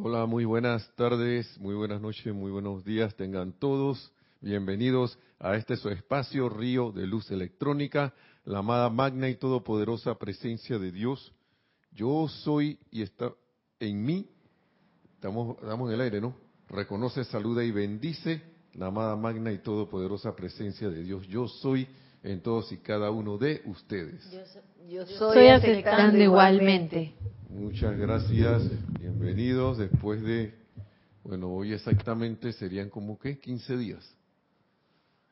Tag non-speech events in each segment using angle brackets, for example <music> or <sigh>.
Hola, muy buenas tardes, muy buenas noches, muy buenos días. Tengan todos bienvenidos a este su espacio Río de Luz Electrónica, la amada magna y todopoderosa presencia de Dios. Yo soy y está en mí. Estamos, estamos en el aire, ¿no? Reconoce, saluda y bendice la amada magna y todopoderosa presencia de Dios. Yo soy en todos y cada uno de ustedes. Yo, soy, yo soy aceptando igualmente. Muchas gracias, bienvenidos después de, bueno, hoy exactamente serían como que 15 días,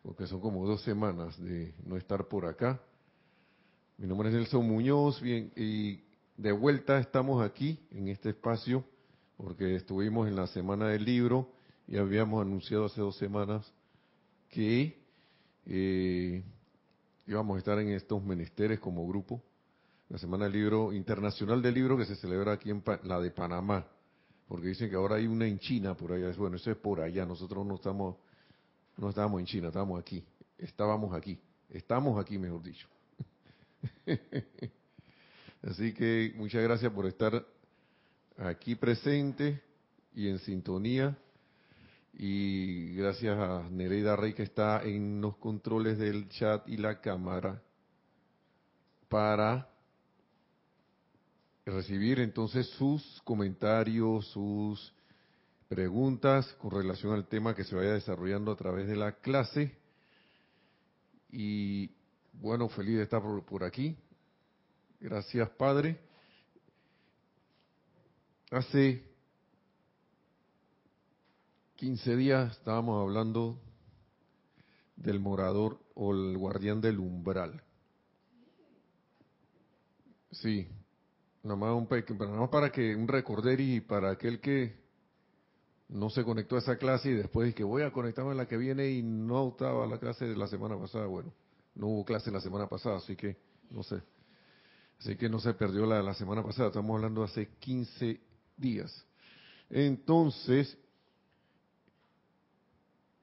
porque son como dos semanas de no estar por acá. Mi nombre es Nelson Muñoz bien, y de vuelta estamos aquí en este espacio, porque estuvimos en la semana del libro y habíamos anunciado hace dos semanas que eh, íbamos a estar en estos menesteres como grupo la Semana del Libro Internacional del Libro que se celebra aquí en la de Panamá, porque dicen que ahora hay una en China por allá. Bueno, eso es por allá. Nosotros no estamos, no estábamos en China, estábamos aquí. Estábamos aquí. Estamos aquí, mejor dicho. <laughs> Así que muchas gracias por estar aquí presente y en sintonía. Y gracias a Nereida Rey que está en los controles del chat y la cámara para recibir entonces sus comentarios, sus preguntas con relación al tema que se vaya desarrollando a través de la clase. Y bueno, feliz de estar por, aquí. Gracias, Padre. Hace 15 días estábamos hablando del morador o el guardián del umbral. Sí, Nada más, un, nada más para que un recorder y para aquel que no se conectó a esa clase y después que voy a conectarme a la que viene y no estaba la clase de la semana pasada. Bueno, no hubo clase la semana pasada, así que no sé. Así que no se perdió la de la semana pasada, estamos hablando hace 15 días. Entonces,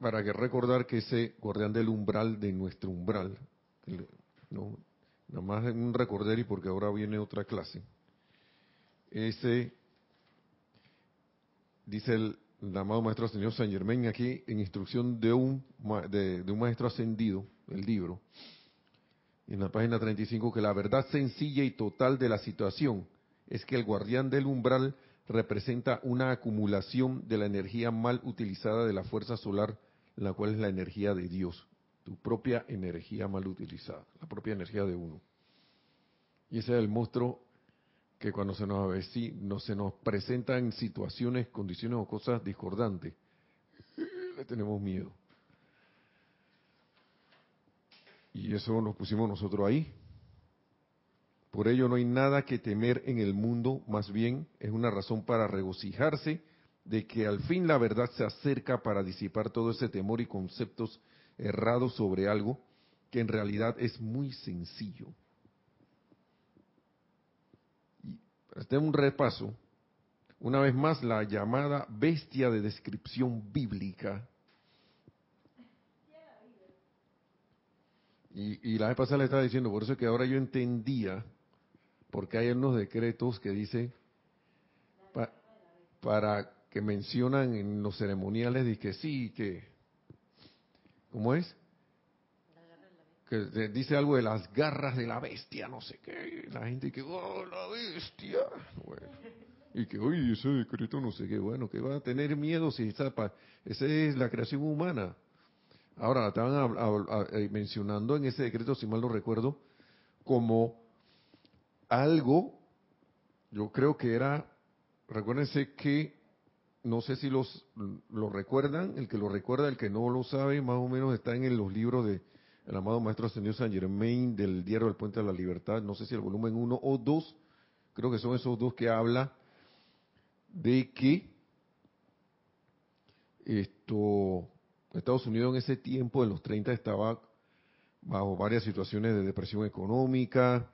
para que recordar que ese guardián del umbral de nuestro umbral, no, nada más un recorder y porque ahora viene otra clase. Ese, dice el, amado maestro señor San Germain aquí, en instrucción de un, de, un maestro ascendido, el libro, en la página 35, que la verdad sencilla y total de la situación es que el guardián del umbral representa una acumulación de la energía mal utilizada de la fuerza solar, la cual es la energía de Dios, tu propia energía mal utilizada, la propia energía de uno. Y ese es el monstruo que cuando se nos, no, se nos presentan situaciones, condiciones o cosas discordantes, le tenemos miedo. Y eso nos pusimos nosotros ahí. Por ello no hay nada que temer en el mundo, más bien es una razón para regocijarse de que al fin la verdad se acerca para disipar todo ese temor y conceptos errados sobre algo que en realidad es muy sencillo. Este un repaso. Una vez más, la llamada bestia de descripción bíblica. Y, la vez pasada le estaba diciendo, por eso es que ahora yo entendía, porque hay unos decretos que dicen, para que mencionan en los ceremoniales, de que sí, que, ¿cómo es? que dice algo de las garras de la bestia, no sé qué, la gente que, oh, la bestia, bueno, y que, oye, ese decreto no sé qué, bueno, que va a tener miedo si esa, esa es la creación humana. Ahora, estaban eh, mencionando en ese decreto, si mal no recuerdo, como algo, yo creo que era, recuérdense que, no sé si los lo recuerdan, el que lo recuerda, el que no lo sabe, más o menos está en los libros de el amado Maestro Ascendido San Germain del Diario del Puente de la Libertad, no sé si el volumen 1 o 2, creo que son esos dos que habla de que esto Estados Unidos en ese tiempo, en los 30, estaba bajo varias situaciones de depresión económica,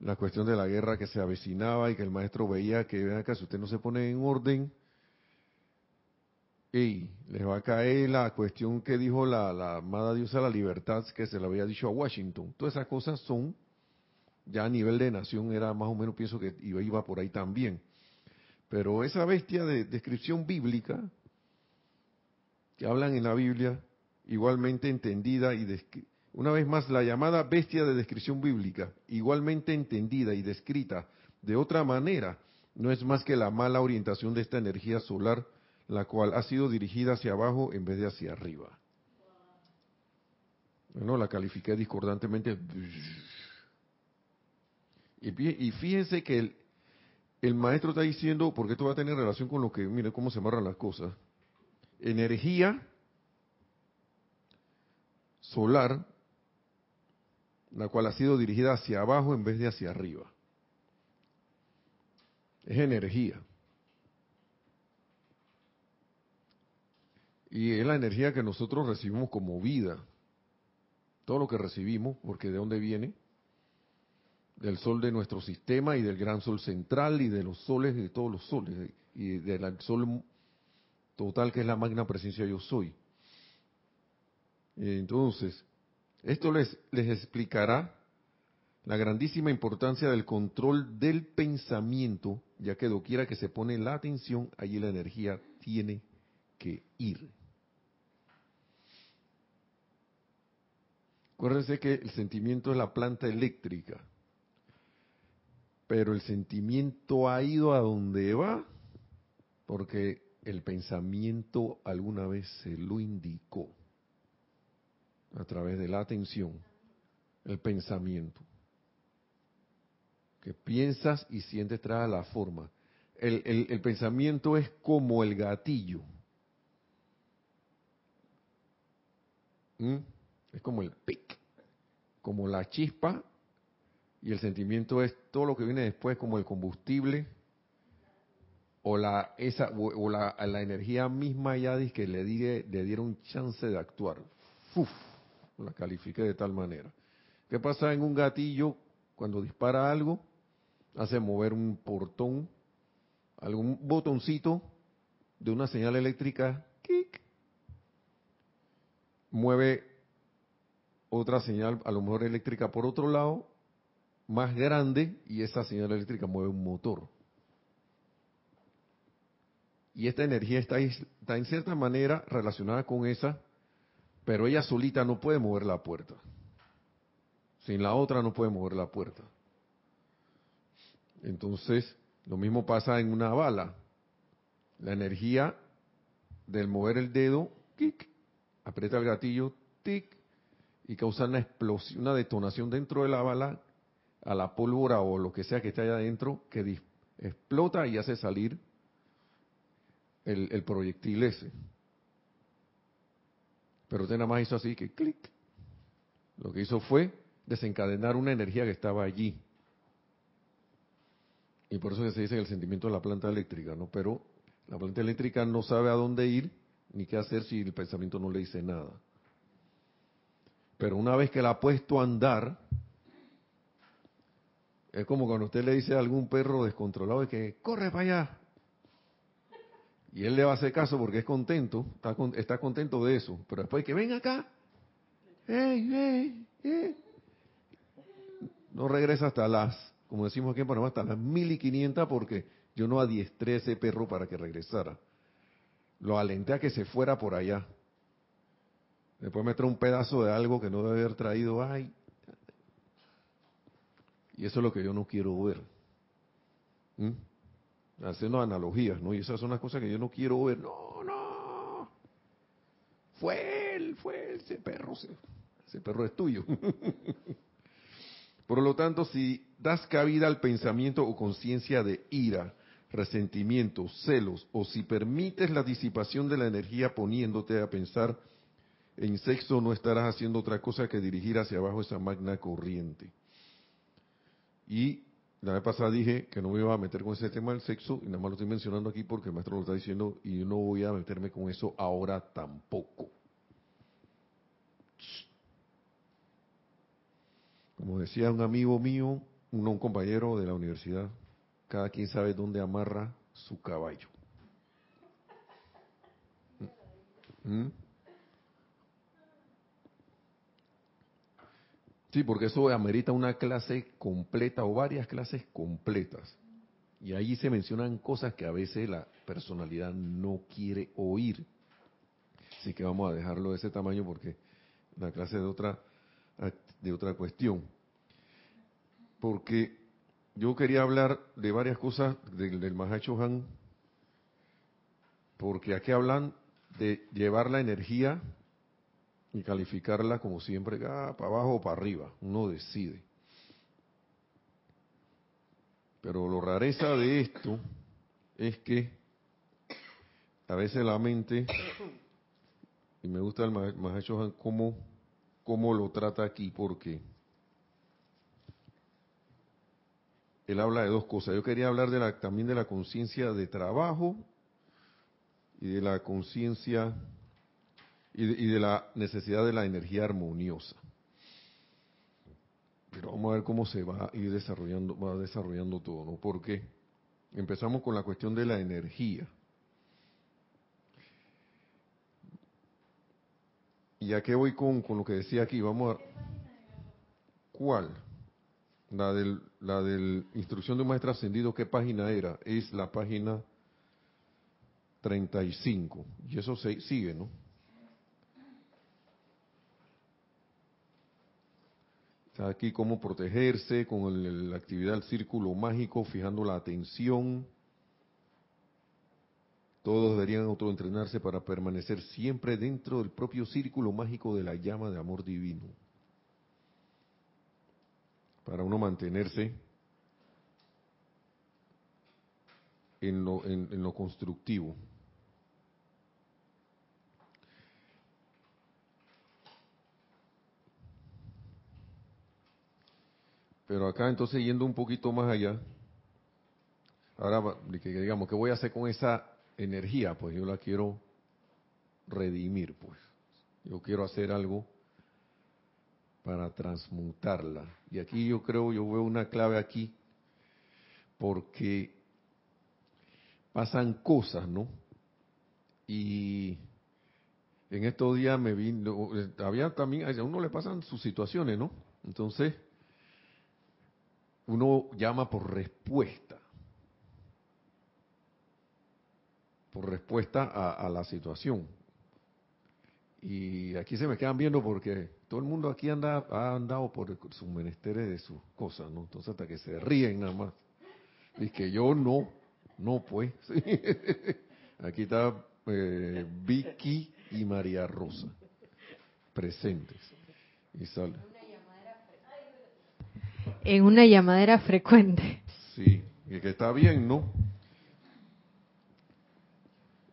la cuestión de la guerra que se avecinaba y que el maestro veía que, vean acá, si usted no se pone en orden, y les va a caer la cuestión que dijo la, amada diosa de la libertad, que se le había dicho a Washington. Todas esas cosas son, ya a nivel de nación, era más o menos, pienso que iba, iba por ahí también. Pero esa bestia de descripción bíblica, que hablan en la Biblia, igualmente entendida y una vez más la llamada bestia de descripción bíblica, igualmente entendida y descrita de otra manera, no es más que la mala orientación de esta energía solar, la cual ha sido dirigida hacia abajo en vez de hacia arriba. Bueno, la califiqué discordantemente. Y fíjense que el, maestro está diciendo, porque esto va a tener relación con lo que, mire cómo se amarran las cosas. Energía solar, la cual ha sido dirigida hacia abajo en vez de hacia arriba. Es energía. Y es la energía que nosotros recibimos como vida. Todo lo que recibimos, porque de dónde viene, del sol de nuestro sistema y del gran sol central y de los soles de todos los soles y del sol total que es la magna presencia yo soy. Entonces, esto les, les explicará la grandísima importancia del control del pensamiento, ya que doquiera que se pone la atención, allí la energía tiene que ir. Acuérdense que el sentimiento es la planta eléctrica pero el sentimiento ha ido a donde va porque el pensamiento alguna vez se lo indicó a través de la atención, el pensamiento. Que piensas y sientes trae la forma. El, el, pensamiento es como el gatillo. ¿Mm? Es como el pic, como la chispa y el sentimiento es todo lo que viene después como el combustible o la esa o, la, la, energía misma ya que le, le dieron chance de actuar. La califique de tal manera. ¿Qué pasa en un gatillo cuando dispara algo? Hace mover un portón, algún botoncito de una señal eléctrica, mueve otra señal, a lo mejor eléctrica por otro lado, más grande y esa señal eléctrica mueve un motor. Y esta energía está, en cierta manera relacionada con esa, pero ella solita no puede mover la puerta. Sin la otra no puede mover la puerta. Entonces, lo mismo pasa en una bala. La energía del mover el dedo, tic, aprieta el gatillo, tic, y causa una explosión, una detonación dentro de la bala a la pólvora o lo que sea que esté allá adentro, que explota y hace salir el, proyectil ese. Pero usted nada más hizo así que clic. Lo que hizo fue desencadenar una energía que estaba allí. Y por eso se dice el sentimiento de la planta eléctrica, ¿no? Pero la planta eléctrica no sabe a dónde ir ni qué hacer si el pensamiento no le dice nada. Pero una vez que la ha puesto a andar, es como cuando usted le dice a algún perro descontrolado que corre para allá. Y él le va a hacer caso porque es contento, está, contento de eso. Pero después que ven acá, no regresa hasta las, como decimos aquí en Panamá, hasta las mil y quinientas porque yo no adiestré ese perro para que regresara. Lo alenté a que se fuera por allá. Después me un pedazo de algo que no debe haber traído. Ay, y eso es lo que yo no quiero ver. ¿Mm? Haciendo analogías, ¿no? Y esas son las cosas que yo no quiero ver. No, no. Fue él, fue ese perro. Ese, perro es tuyo. <laughs> Por lo tanto, si das cabida al pensamiento o conciencia de ira, resentimiento, celos, o si permites la disipación de la energía poniéndote a pensar en sexo, no estarás haciendo otra cosa que dirigir hacia abajo esa magna corriente. Y la vez pasada dije que no me iba a meter con ese tema del sexo, y nada más lo estoy mencionando aquí porque el maestro lo está diciendo, y yo no voy a meterme con eso ahora tampoco. Como decía un amigo mío, un, un compañero de la universidad, cada quien sabe dónde amarra su caballo. ¿Mm? Sí, porque eso amerita una clase completa o varias clases completas. Y ahí se mencionan cosas que a veces la personalidad no quiere oír. Así que vamos a dejarlo de ese tamaño porque la clase de otra de otra cuestión. Porque yo quería hablar de varias cosas del, del Mahacho Han, porque aquí hablan de llevar la energía y calificarla como siempre, ah, para abajo o para arriba, uno decide. Pero lo rareza de esto es que a veces la mente, y me gusta el Mahacho Han cómo, cómo lo trata aquí, porque él habla de dos cosas. Yo quería hablar de la, también de la conciencia de trabajo y de la conciencia y, de la necesidad de la energía armoniosa. Pero vamos a ver cómo se va a ir desarrollando, va desarrollando todo, ¿no? Porque empezamos con la cuestión de la energía. Y ya que voy con, con lo que decía aquí, vamos a... ¿Cuál? La del, la del instrucción de un maestro ascendido, ¿qué página era? Es la página 35. Y eso se, sigue, ¿no? Aquí cómo protegerse con la actividad del círculo mágico, fijando la atención. Todos deberían autoentrenarse para permanecer siempre dentro del propio círculo mágico de la llama de amor divino. Para uno mantenerse en lo, constructivo. Pero acá entonces yendo un poquito más allá, ahora digamos, ¿qué voy a hacer con esa energía? Pues yo la quiero redimir, pues. Yo quiero hacer algo para transmutarla. Y aquí yo creo, yo veo una clave aquí, porque pasan cosas, ¿no? Y en estos días me vino, había también, a uno le pasan sus situaciones, ¿no? Entonces, uno llama por respuesta, por respuesta a, la situación. Y aquí se me quedan viendo porque todo el mundo aquí anda, ha andado por sus menesteres de sus cosas, ¿no? Entonces hasta que se ríen nada más. Y que yo no, no pues. <laughs> Aquí está eh, Vicky y María Rosa presentes. Y sale en una llamadera frecuente. Sí, y que está bien, ¿no?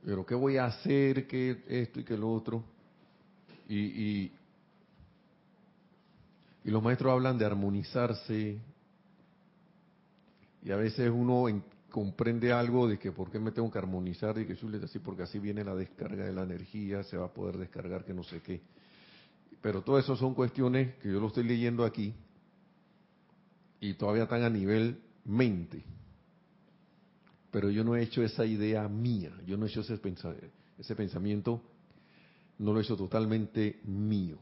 Pero ¿qué voy a hacer? ¿Qué esto y qué lo otro? Y, y, los maestros hablan de armonizarse. Y a veces uno comprende algo de que por qué me tengo que armonizar y que les así, porque así viene la descarga de la energía, se va a poder descargar que no sé qué. Pero todo eso son cuestiones que yo lo estoy leyendo aquí, y todavía están a nivel mente. Pero yo no he hecho esa idea mía, yo no he hecho ese, pensamiento, no lo he hecho totalmente mío.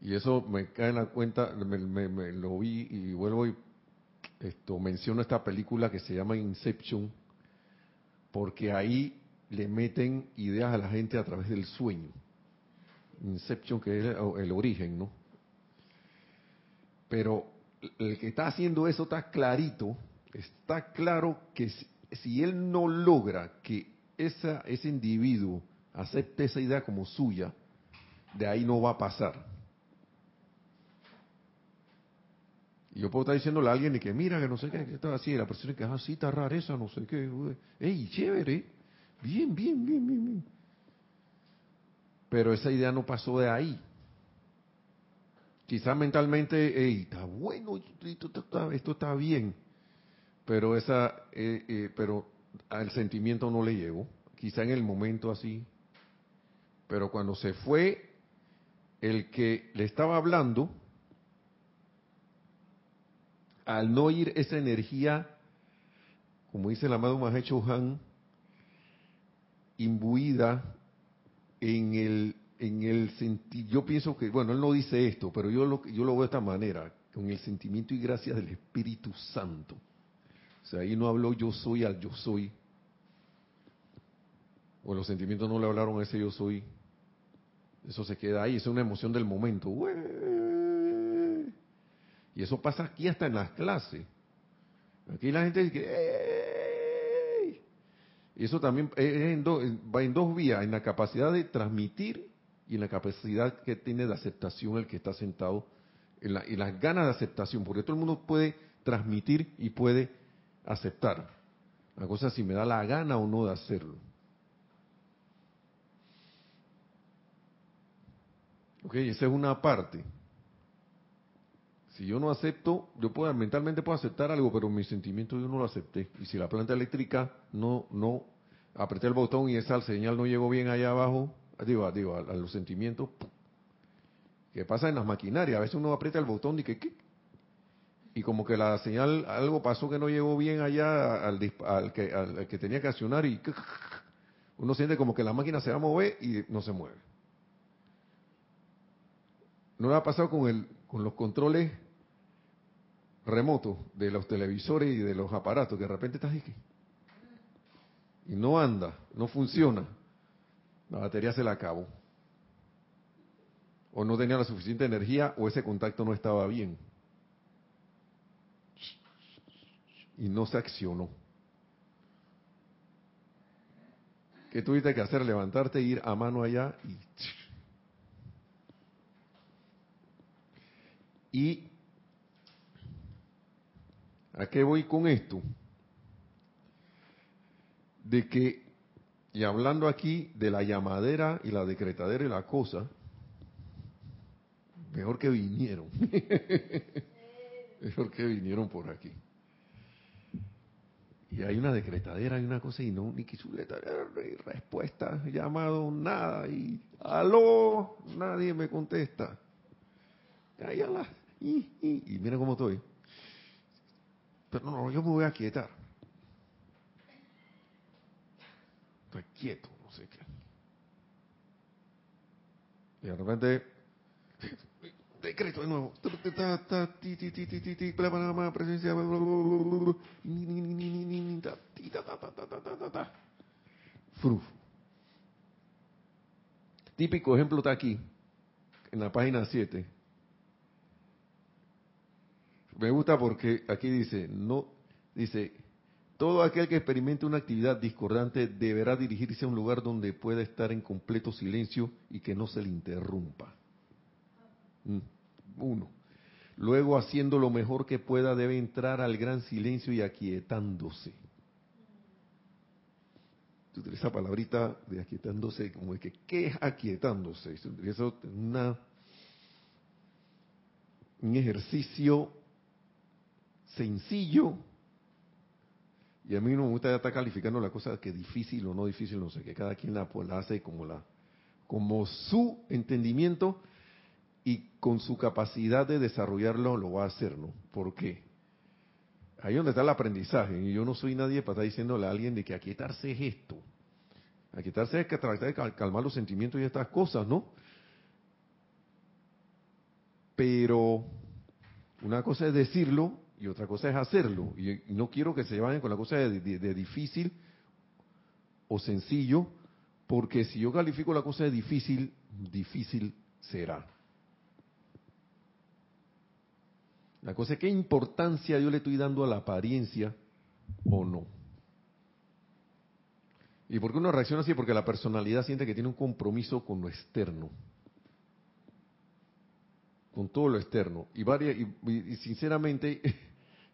Y eso me cae en la cuenta, me, lo vi y vuelvo y esto menciono esta película que se llama Inception, porque ahí le meten ideas a la gente a través del sueño. Inception, que es el origen, ¿no? Pero el que está haciendo eso está clarito, está claro que si, él no logra que ese individuo acepte esa idea como suya, de ahí no va a pasar. Y yo puedo estar diciéndole a alguien que mira que no sé qué, que está así, la persona que, ah, sí, está rara esa, no sé qué, ey, chévere, bien, bien, bien, bien, bien. Pero esa idea no pasó de ahí. Quizás mentalmente, está bueno, esto está, bien, pero esa, eh, eh, pero al sentimiento no le llegó. Quizá en el momento así, pero cuando se fue el que le estaba hablando, al no ir esa energía, como dice el amado Mahecho Han, imbuida en el en el sentido, yo pienso que, bueno, él no dice esto, pero yo lo, yo lo veo de esta manera, con el sentimiento y gracia del Espíritu Santo. O sea, ahí no habló yo soy al yo soy. O los sentimientos no le hablaron a ese yo soy. Eso se queda ahí, es una emoción del momento. Y eso pasa aquí hasta en las clases. Aquí la gente dice Y eso también va en dos vías, en la capacidad de transmitir y la capacidad que tiene de aceptación el que está sentado, en, en las ganas de aceptación, porque todo el mundo puede transmitir y puede aceptar. La cosa es si me da la gana o no de hacerlo. Ok, esa es una parte. Si yo no acepto, yo puedo, mentalmente puedo aceptar algo, pero mi sentimiento yo no lo acepté. Y si la planta eléctrica no, no, apreté el botón y esa señal no llegó bien allá abajo, digo, digo, a, los sentimientos, ¿qué pasa en las maquinarias? A veces uno aprieta el botón y que, y como que la señal, algo pasó que no llegó bien allá al, que, al que tenía que accionar y uno siente como que la máquina se va a mover y no se mueve. ¿No le ha pasado con, el, con los controles remotos de los televisores y de los aparatos que de repente estás aquí? Y no anda, no funciona. La batería se la acabó. O no tenía la suficiente energía o ese contacto no estaba bien. Y no se accionó. ¿Qué tuviste que hacer? Levantarte, ir a mano allá y ¿Y a qué voy con esto? De que, y hablando aquí de la llamadera y la decretadera y la cosa, mejor que vinieron. <laughs> mejor que vinieron por aquí. Y hay una decretadera, hay una cosa, y no, ni chuleta, respuesta, llamado, nada, y aló, nadie me contesta. la y, y, mira cómo estoy. Pero no, yo me voy a quietar. Estoy quieto, no sé qué. Y de repente, <laughs> decreto de nuevo. Presencia. Típico ejemplo está aquí, en la página 7 me gusta porque aquí dice, no, dice, todo aquel que experimente una actividad discordante deberá dirigirse a un lugar donde pueda estar en completo silencio y que no se le interrumpa. Mm, uno. Luego, haciendo lo mejor que pueda, debe entrar al gran silencio y aquietándose. Esa palabrita de aquietándose, como de que, ¿qué es aquietándose? Eso es un ejercicio sencillo. Y a mí no me gusta estar calificando la cosa que difícil o no difícil, no sé, que cada quien la, pues, la hace como, la, como su entendimiento y con su capacidad de desarrollarlo lo va a hacer, ¿no? ¿Por qué? Ahí donde está el aprendizaje. Y yo no soy nadie para estar diciéndole a alguien de que aquietarse es esto. Aquietarse es que tratar de calmar los sentimientos y estas cosas, ¿no? Pero una cosa es decirlo y otra cosa es hacerlo. Y, no quiero que se vayan con la cosa de, difícil o sencillo, porque si yo califico la cosa de difícil, difícil será. La cosa es qué importancia yo le estoy dando a la apariencia o no. ¿Y por qué uno reacciona así? Porque la personalidad siente que tiene un compromiso con lo externo. Con todo lo externo. Y, varias, y sinceramente, <laughs>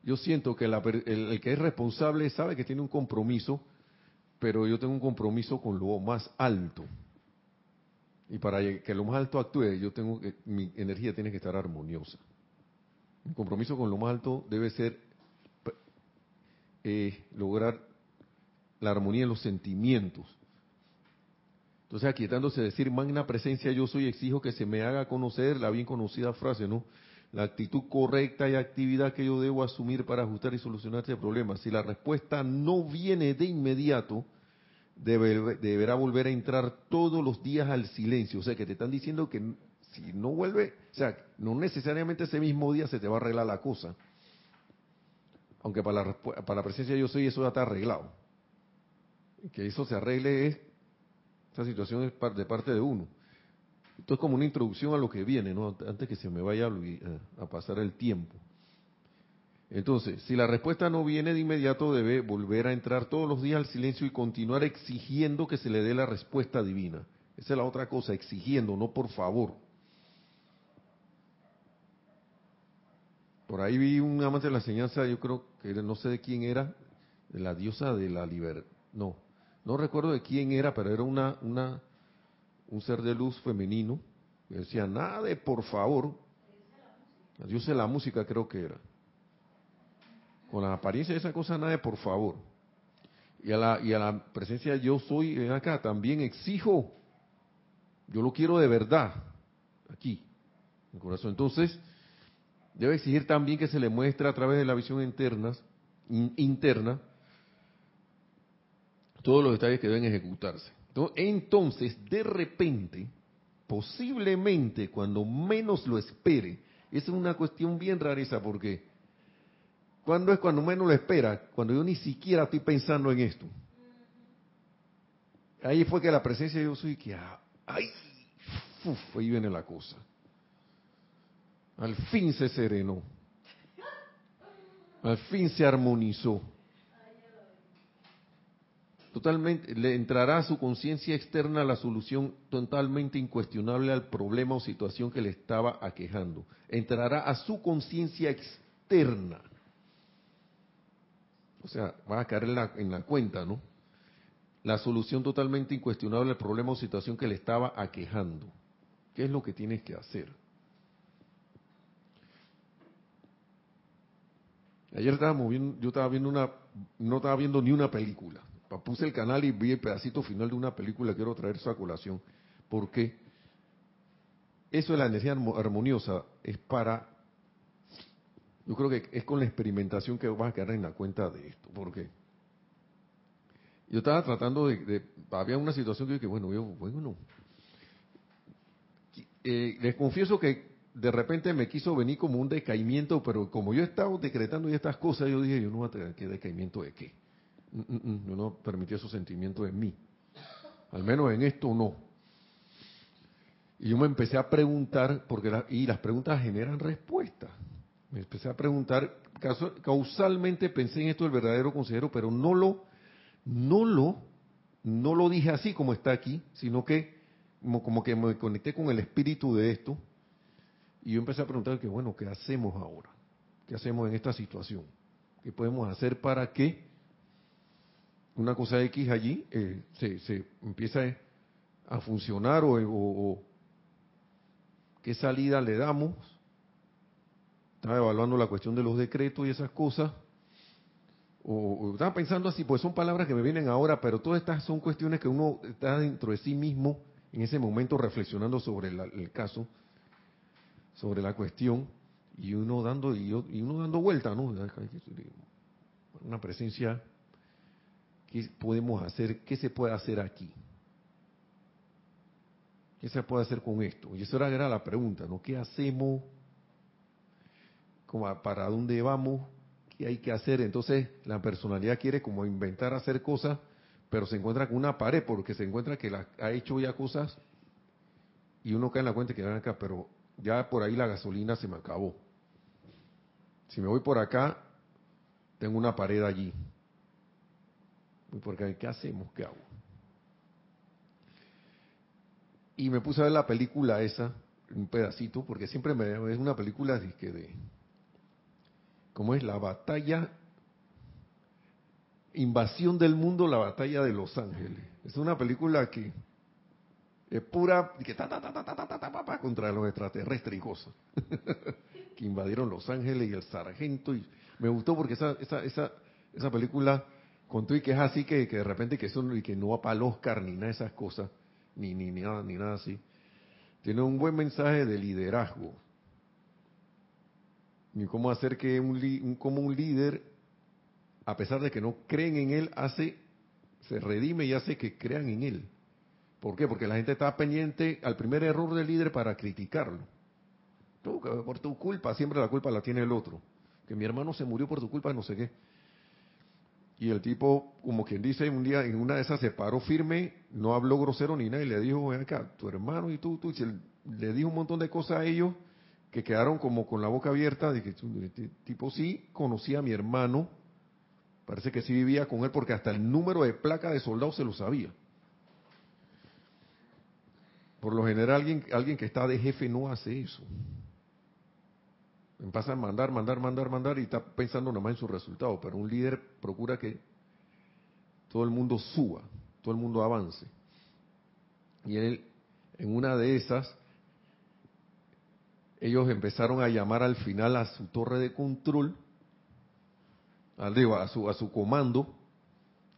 yo siento que el, que es responsable sabe que tiene un compromiso, pero yo tengo un compromiso con lo más alto. Y para que lo más alto actúe, yo tengo que, mi energía tiene que estar armoniosa. Mi compromiso con lo más alto debe ser eh, lograr la armonía en los sentimientos. Entonces, aquietándose, decir, magna presencia yo soy, exijo que se me haga conocer la bien conocida frase, ¿no? La actitud correcta y actividad que yo debo asumir para ajustar y solucionar este problema. Si la respuesta no viene de inmediato, deberá volver a entrar todos los días al silencio. O sea, que te están diciendo que si no vuelve, o sea, no necesariamente ese mismo día se te va a arreglar la cosa. aunque para la, para la presencia yo soy eso ya está arreglado. Que eso se arregle es, esa situación es de parte de uno. Esto es como una introducción a lo que viene, ¿no? Antes que se me vaya a, a pasar el tiempo. Entonces, si la respuesta no viene de inmediato, debe volver a entrar todos los días al silencio y continuar exigiendo que se le dé la respuesta divina. Esa es la otra cosa, exigiendo, no por favor. Por ahí vi un amante de la enseñanza, yo creo que no sé de quién era, de la diosa de la libertad. No, no recuerdo de quién era, pero era una, una, un ser de luz femenino. Que decía, nada de por favor. La diosa de la música creo que era. Con la apariencia de esa cosa, nada de por favor. Y a la, y a la presencia yo soy ven acá, también exijo. Yo lo quiero de verdad. Aquí, en corazón. Entonces, debe exigir también que se le muestre a través de la visión interna, interna todos los detalles que deben ejecutarse. Entonces, de repente, posiblemente cuando menos lo espere, es una cuestión bien rareza porque ¿cuándo es cuando menos lo espera? Cuando yo ni siquiera estoy pensando en esto. Ahí fue que la presencia de yo soy que, ay, ahí viene la cosa. Al fin se serenó. Al fin se armonizó. Totalmente, le entrará a su conciencia externa la solución totalmente incuestionable al problema o situación que le estaba aquejando. Entrará a su conciencia externa. O sea, va a caer en la, en la cuenta, ¿no? La solución totalmente incuestionable al problema o situación que le estaba aquejando. ¿Qué es lo que tienes que hacer? Ayer estábamos viendo, yo estaba viendo una, no estaba viendo ni una película. Puse el canal y vi el pedacito final de una película, quiero traer esa colación. porque Eso de la energía armoniosa es para, yo creo que es con la experimentación que vas a quedar en la cuenta de esto. porque Yo estaba tratando de, había una situación que dije, bueno, yo, bueno, no. Eh, les confieso que de repente me quiso venir como un decaimiento, pero como yo he estado decretando estas cosas, yo dije, yo no voy a tener que decaimiento de qué. Mm, mm, mm, yo no permití esos sentimientos en mí. Al menos en esto no. Y yo me empecé a preguntar, porque y las preguntas generan respuestas. Me empecé a preguntar, causalmente pensé en esto del verdadero consejero, pero no lo, no lo, no lo dije así como está aquí, sino que como, como que me conecté con el espíritu de esto y yo empecé a preguntar que, bueno, ¿qué hacemos ahora? ¿Qué hacemos en esta situación? ¿Qué podemos hacer para que una cosa X allí eh, se, se empiece a funcionar o, qué salida le damos? Estaba evaluando la cuestión de los decretos y esas cosas. O, estaba pensando así, pues son palabras que me vienen ahora, pero todas estas son cuestiones que uno está dentro de sí mismo en ese momento reflexionando sobre el caso sobre la cuestión y uno dando y, uno dando vuelta, ¿no? Una presencia ¿qué podemos hacer? ¿Qué se puede hacer aquí? ¿Qué se puede hacer con esto? Y esa era la pregunta, ¿no? ¿Qué hacemos? ¿Para dónde vamos? ¿Qué hay que hacer? Entonces la personalidad quiere como inventar hacer cosas, pero se encuentra con una pared porque se encuentra que ha hecho ya cosas y uno cae en la cuenta que acá, pero ya por ahí la gasolina se me acabó. Si me voy por acá, tengo una pared allí. Porque, ¿qué hacemos? ¿Qué hago? Y me puse a ver la película esa, un pedacito, porque siempre me es una película de, de ¿cómo es? La batalla, invasión del mundo, la batalla de Los Ángeles. Es una película que es pura que ta, ta, ta, contra los extraterrestres y cosas <laughs> que invadieron Los Ángeles y el sargento y me gustó porque esa esa esa esa película contó y que es así que, que de repente que eso y que no va para el Oscar ni nada de esas cosas ni ni ni nada ni nada así tiene un buen mensaje de liderazgo y cómo hacer que un, como un líder a pesar de que no creen en él hace se redime y hace que crean en él ¿Por qué? Porque la gente está pendiente al primer error del líder para criticarlo. Tú, por tu culpa, siempre la culpa la tiene el otro. que mi hermano se murió por tu culpa, no sé qué. Y el tipo, como quien dice, un día en una de esas se paró firme, no habló grosero ni nada, y le dijo, ven acá, tu hermano y tú, tú, le dijo un montón de cosas a ellos que quedaron como con la boca abierta, de este tipo sí conocía a mi hermano, parece que sí vivía con él, porque hasta el número de placa de soldado se lo sabía. Por lo general, alguien, alguien que está de jefe no hace eso. Empieza a mandar, mandar, mandar, mandar y está pensando nomás en su resultado. Pero un líder procura que todo el mundo suba, todo el mundo avance. Y él, en una de esas, ellos empezaron a llamar al final a su torre de control, a su, a su comando,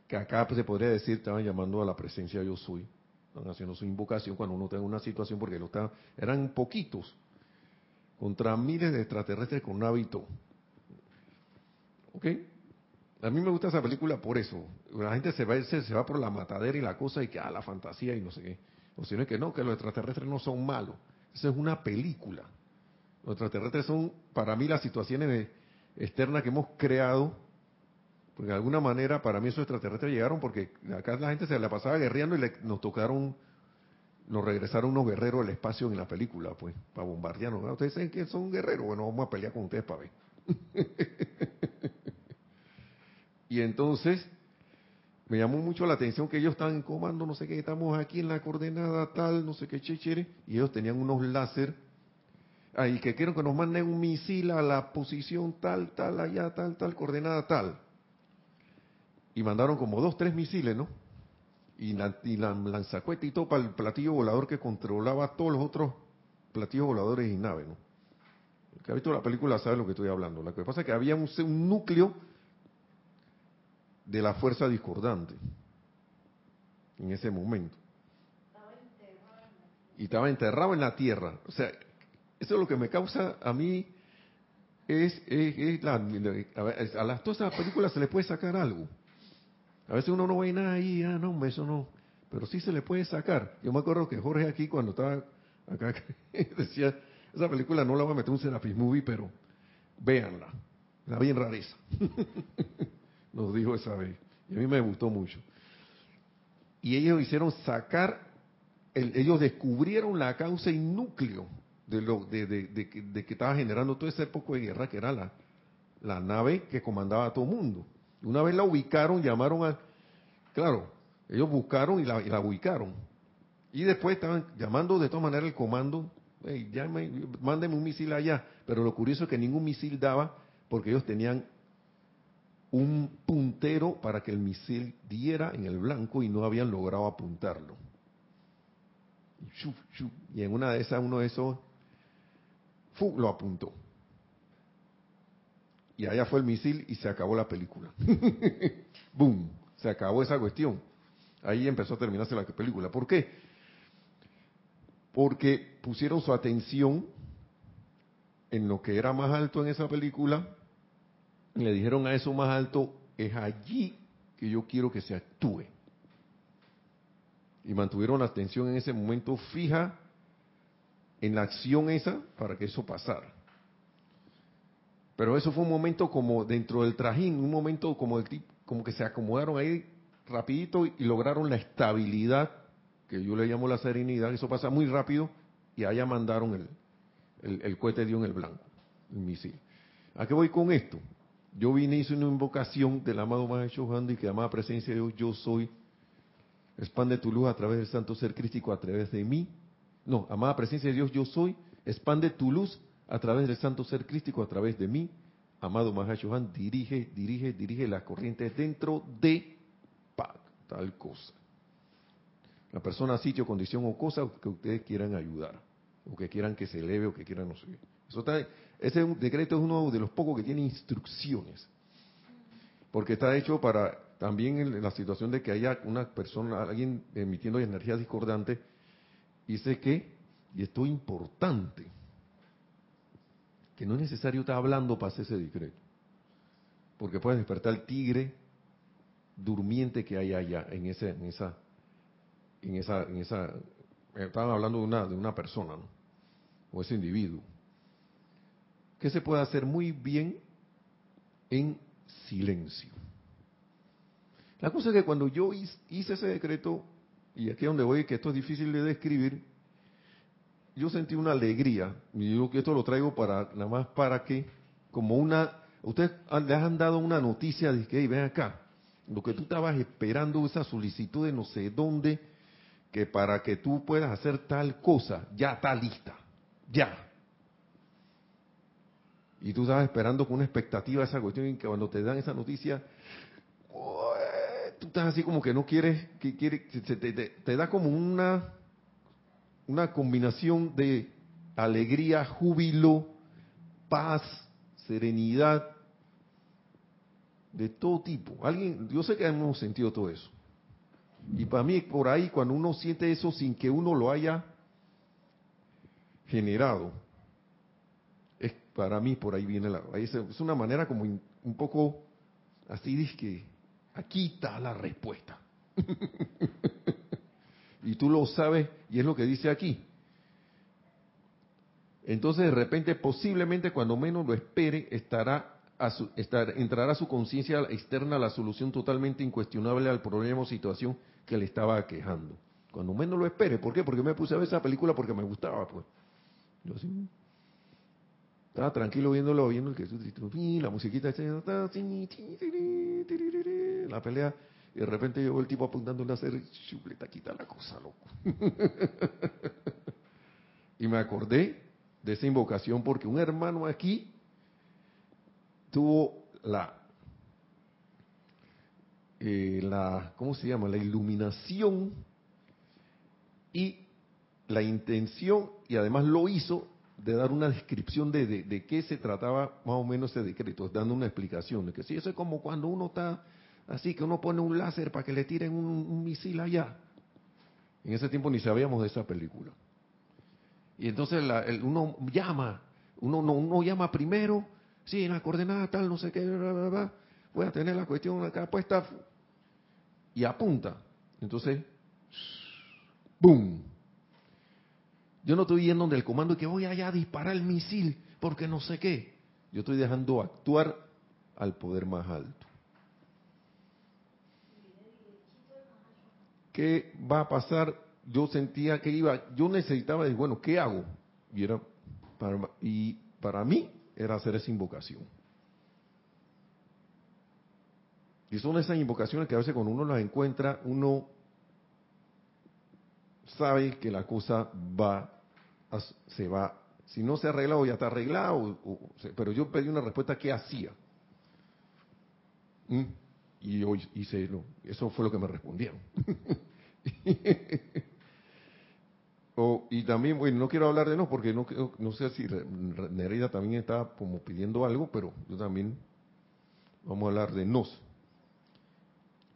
que acá se podría decir, estaban llamando a la presencia yo soy, estaban haciendo su invocación cuando uno está en una situación, porque lo eran poquitos, contra miles de extraterrestres con un hábito. ¿Ok? A mí me gusta esa película por eso. La gente se va, se, va por la matadera y la cosa y que, ah, la fantasía y no sé qué. O si no es que no, que los extraterrestres no son malos. Esa es una película. Los extraterrestres son, para mí, las situaciones externas que hemos creado, porque de alguna manera, para mí esos extraterrestres llegaron porque acá la gente se la pasaba guerreando y nos tocaron nos regresaron unos guerreros del espacio en la película, pues, para bombardearnos. Ustedes saben que son guerreros, bueno, vamos a pelear con ustedes para ver. <laughs> y entonces, me llamó mucho la atención que ellos estaban en comando, no sé qué, estamos aquí en la coordenada tal, no sé qué chéchere, y ellos tenían unos láser, ahí que quieren que nos manden un misil a la posición tal, tal, allá, tal, tal, coordenada tal. Y mandaron como dos, tres misiles, ¿no? Y, la, y la y todo para el platillo volador que controlaba todos los otros platillos voladores y naves, ¿no? El que ha visto la película sabe lo que estoy hablando. Lo que pasa es que había un, núcleo de la fuerza discordante en ese momento. Y estaba enterrado en la tierra. O sea, eso es lo que me causa a mí es, es, la, a, las todas esas películas se le puede sacar algo. A veces uno no ve nada ahí, ah, no, eso no. Pero sí se le puede sacar. Yo me acuerdo que Jorge aquí, cuando estaba acá, <laughs> decía, esa película no la voy a meter un Serapis Movie, pero véanla. La bien rareza. <laughs> Nos dijo esa vez. Y a mí me gustó mucho. Y ellos hicieron sacar, ellos descubrieron la causa y núcleo de, lo, de, de, que estaba generando toda esa época de guerra, que era la, la nave que comandaba a todo el mundo. Una vez la ubicaron, llamaron a... Claro, ellos buscaron y la, ubicaron. Y después estaban llamando de todas maneras el comando, hey, mándenme un misil allá. Pero lo curioso es que ningún misil daba porque ellos tenían un puntero para que el misil diera en el blanco y no habían logrado apuntarlo. Y en una de esas, uno de esos, lo apuntó. Y allá fue el misil y se acabó la película. <laughs> ¡Boom! Se acabó esa cuestión. Ahí empezó a terminarse la película. ¿Por qué? Porque pusieron su atención en lo que era más alto en esa película y le dijeron a eso más alto, es allí que yo quiero que se actúe. Y mantuvieron la atención en ese momento fija en la acción esa para que eso pasara. Pero eso fue un momento como dentro del trajín, un momento como, el, que se acomodaron ahí rapidito y, lograron la estabilidad, que yo le llamo la serenidad, eso pasa muy rápido, y allá mandaron el, el, cohete dio en el blanco, el misil. ¿A qué voy con esto? Yo vine hice una invocación del amado Maestro Handy que amada presencia de Dios, yo soy, expande tu luz a través del santo ser crístico a través de mí. No, amada presencia de Dios, yo soy, expande tu luz a través del santo ser crístico, a través de mí, amado Mahashohan, dirige, dirige, dirige las corrientes dentro de tal cosa. La persona, sitio, condición o cosa que ustedes quieran ayudar, o que quieran que se eleve, o que quieran no sé. Eso está, ese decreto es uno de los pocos que tiene instrucciones, porque está hecho para también en la situación de que haya una persona, alguien emitiendo energía discordante, dice que, y esto es importante, que no es necesario estar hablando para hacer ese decreto. Porque puede despertar el tigre durmiente que hay allá, en, ese, en esa, en esa, en esa, estaban hablando de una, de una persona, ¿no? o ese individuo, que se puede hacer muy bien en silencio. La cosa es que cuando yo hice ese decreto, y aquí es donde voy, que esto es difícil de describir, yo sentí una alegría, y yo esto lo traigo para nada más para que, como una, ustedes les han dado una noticia de que, ven acá, lo que tú estabas esperando, esa solicitud de no sé dónde, que para que tú puedas hacer tal cosa, ya está lista, ya. Y tú estabas esperando con una expectativa esa cuestión y que cuando te dan esa noticia, tú estás así como que no quieres, que quiere, te, te, da como una, una combinación de alegría, júbilo, paz, serenidad, de todo tipo. Alguien, yo sé que hemos sentido todo eso. Y para mí, por ahí, cuando uno siente eso sin que uno lo haya generado, es para mí por ahí viene la. Es una manera como un poco así, dice que aquí está la respuesta. <laughs> y tú lo sabes, y es lo que dice aquí. Entonces, de repente, posiblemente cuando menos lo espere, estará entrará a su conciencia externa la solución totalmente incuestionable al problema o situación que le estaba quejando. Cuando menos lo espere, ¿por qué? Porque me puse a ver esa película porque me gustaba, pues. Yo así, estaba tranquilo viéndolo, viendo el que la musiquita, la pelea, de repente llegó el tipo apuntando un láser, chupleta, quita la cosa, loco. <laughs> y me acordé de esa invocación porque un hermano aquí tuvo la, eh, la, ¿cómo se llama? La iluminación y la intención, y además lo hizo, de dar una descripción de, de, qué se trataba más o menos ese decreto, dando una explicación, de que si eso es como cuando uno está así, que uno pone un láser para que le tiren un, misil allá. En ese tiempo ni sabíamos de esa película. Y entonces uno llama, uno, no, llama primero sí, en la coordenada tal, no sé qué, voy a tener la cuestión acá puesta y apunta. Entonces, ¡boom! Yo no estoy yendo del comando que voy allá a disparar el misil porque no sé qué. Yo estoy dejando actuar al poder más alto. ¿Qué va a pasar? Yo sentía que iba, yo necesitaba decir, bueno, ¿qué hago? Y, era para, y para mí era hacer esa invocación. Y son esas invocaciones que a veces cuando uno las encuentra, uno sabe que la cosa va, se va, si no se arregla o ya está arreglado, pero yo pedí una respuesta que hacía. ¿Mm? Y hoy hice, no, eso fue lo que me respondieron. <laughs> y también, bueno, no quiero hablar de no, porque no, no sé si Nereida también está como pidiendo algo, pero yo también vamos a hablar de nos.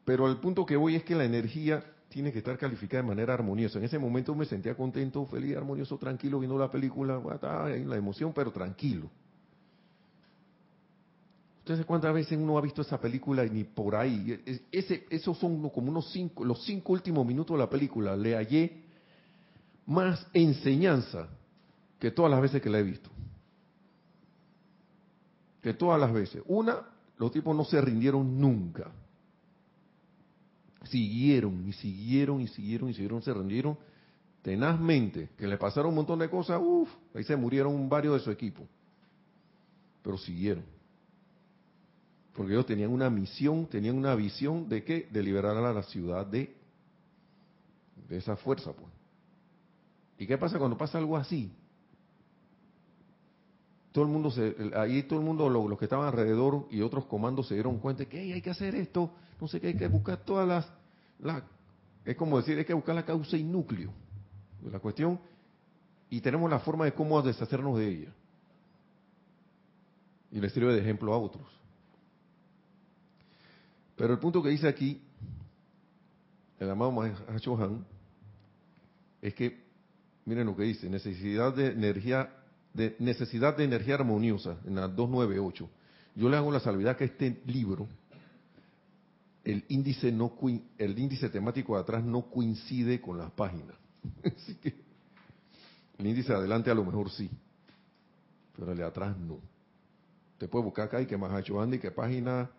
Pero el punto que voy es que la energía tiene que estar calificada de manera armoniosa. En ese momento me sentía contento, feliz, armonioso, tranquilo, viendo la película, en la emoción, pero tranquilo. Ustedes cuántas veces uno ha visto esa película y ni por ahí. Ese, esos son como unos cinco, los cinco últimos minutos de la película. Le hallé más enseñanza que todas las veces que la he visto. Que todas las veces. Una, los tipos no se rindieron nunca. Siguieron y siguieron y siguieron y siguieron, se rindieron tenazmente, que le pasaron un montón de cosas, uff, ahí se murieron varios de su equipo. Pero siguieron. Porque ellos tenían una misión, tenían una visión de que de liberar a la ciudad de, esa fuerza, pues. ¿Y qué pasa cuando pasa algo así? Todo el mundo, se, ahí todo el mundo, los, que estaban alrededor y otros comandos se dieron cuenta que hay que hacer esto, no sé qué, hay que buscar todas las, es como decir, hay que buscar la causa y núcleo de la cuestión y tenemos la forma de cómo deshacernos de ella. Y le sirve de ejemplo a otros. Pero el punto que dice aquí, el amado Mahacho Han, es que Miren lo que dice, necesidad de energía, de necesidad de energía armoniosa, en la 298. Yo le hago la salvedad que este libro, el índice no el índice temático de atrás no coincide con las páginas. <laughs> Así que el índice de adelante a lo mejor sí, pero el de atrás no. Te puede buscar acá y que más ha hecho Andy, que página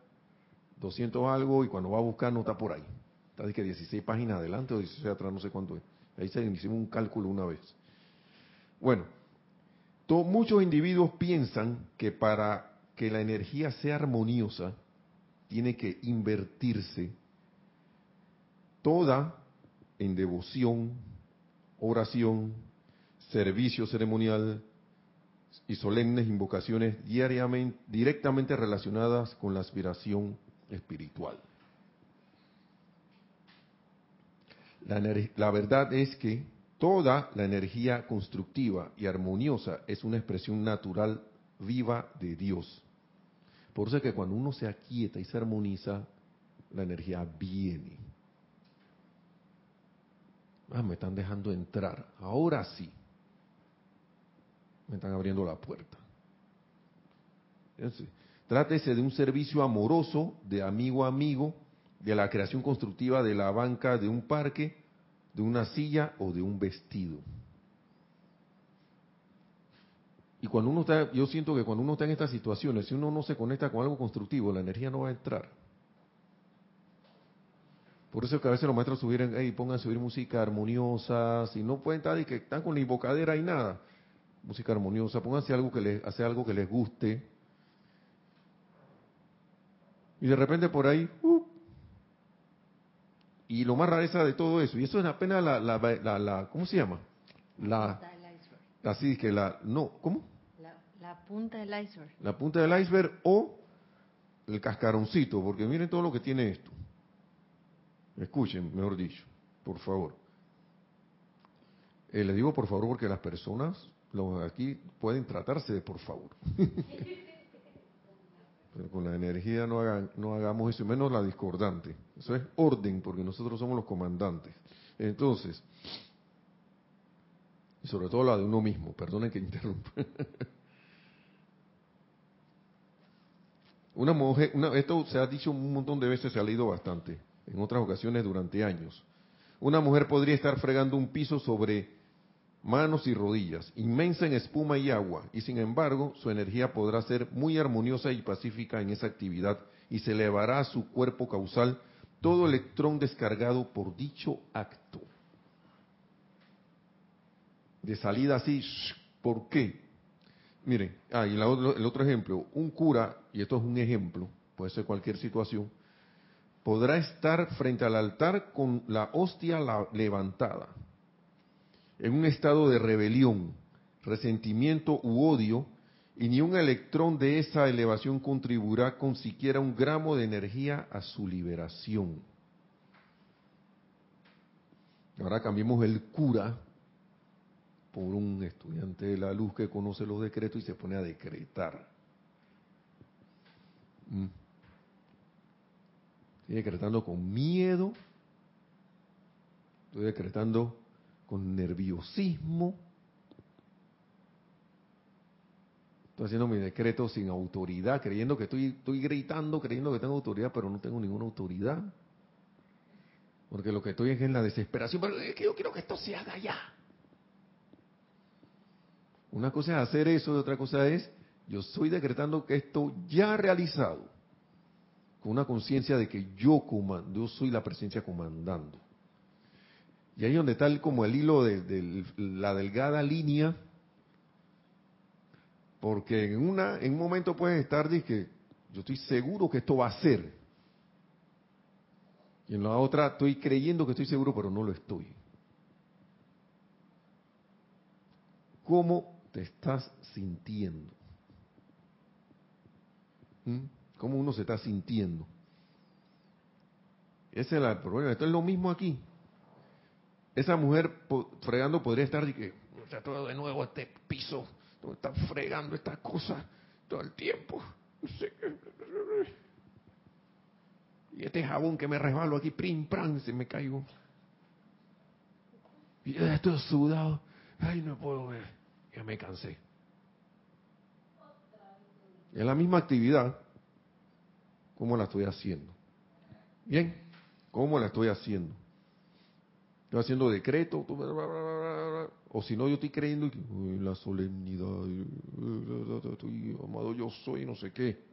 200 algo, y cuando va a buscar no está por ahí. Está de que 16 páginas adelante o 16 atrás, no sé cuánto es. Ahí se hicimos un cálculo una vez. Bueno, muchos individuos piensan que para que la energía sea armoniosa, tiene que invertirse toda en devoción, oración, servicio ceremonial y solemnes invocaciones diariamente, directamente relacionadas con la aspiración espiritual. La, la verdad es que toda la energía constructiva y armoniosa es una expresión natural viva de Dios. Por eso es que cuando uno se aquieta y se armoniza, la energía viene. Ah, me están dejando entrar. Ahora sí. Me están abriendo la puerta. Trátese de un servicio amoroso, de amigo a amigo, de la creación constructiva de la banca de un parque, de una silla o de un vestido. Y cuando uno está, yo siento que cuando uno está en estas situaciones, si uno no se conecta con algo constructivo, la energía no va a entrar. Por eso es que a veces los maestros sugieren, hey, pongan a subir música armoniosa, si no pueden estar y que están con la invocadera y nada, música armoniosa, pónganse algo que les, hace algo que les guste. Y de repente por ahí, uh, y lo más rareza de todo eso, y eso es apenas la, la, la, ¿cómo se llama? La, así que la, no, ¿cómo? La, punta del iceberg. La punta del iceberg o el cascaroncito, porque miren todo lo que tiene esto. Escuchen, mejor dicho, por favor. Eh, le digo por favor porque las personas los aquí pueden tratarse de por favor. <laughs> Pero con la energía no hagamos eso, menos la discordante. Eso es orden, porque nosotros somos los comandantes. Entonces, y sobre todo la de uno mismo, perdonen que interrumpa. <laughs> Una mujer, esto se ha dicho un montón de veces, se ha leído bastante, en otras ocasiones durante años. Una mujer podría estar fregando un piso sobre manos y rodillas, inmensa en espuma y agua, y sin embargo su energía podrá ser muy armoniosa y pacífica en esa actividad y se elevará a su cuerpo causal todo electrón descargado por dicho acto. De salida así, ¿por qué? Miren, ah, y el otro ejemplo, un cura, y esto es un ejemplo, puede ser cualquier situación, podrá estar frente al altar con la hostia levantada en un estado de rebelión, resentimiento u odio, y ni un electrón de esa elevación contribuirá con siquiera un gramo de energía a su liberación. Ahora cambiemos el cura por un estudiante de la luz que conoce los decretos y se pone a decretar. Mm. Estoy decretando con miedo, estoy decretando con nerviosismo. Estoy haciendo mi decreto sin autoridad, creyendo que estoy, gritando, creyendo que tengo autoridad, pero no tengo ninguna autoridad. Porque lo que estoy es en la desesperación, pero es que yo quiero que esto se haga ya. Una cosa es hacer eso y otra cosa es, yo estoy decretando que esto ya realizado, con una conciencia de que yo, comando, yo soy la presencia comandando. Y ahí donde está como el hilo de, la delgada línea, porque en, una, en un momento puedes estar, que yo estoy seguro que esto va a ser. Y en la otra estoy creyendo que estoy seguro, pero no lo estoy. ¿Cómo te estás sintiendo? ¿Mm? ¿Cómo uno se está sintiendo? Ese es el problema. Esto es lo mismo aquí esa mujer fregando podría estar que todo de nuevo este piso, está fregando esta cosa todo el tiempo. Y este jabón que me resbalo aquí, prim, pram, se me caigo. Y ya estoy sudado. Ay, no puedo ver. Ya me cansé. Es la misma actividad. ¿Cómo la estoy haciendo? Bien, ¿cómo la estoy haciendo? Haciendo decreto, o si no, yo estoy creyendo en la solemnidad, amado yo soy, no sé qué.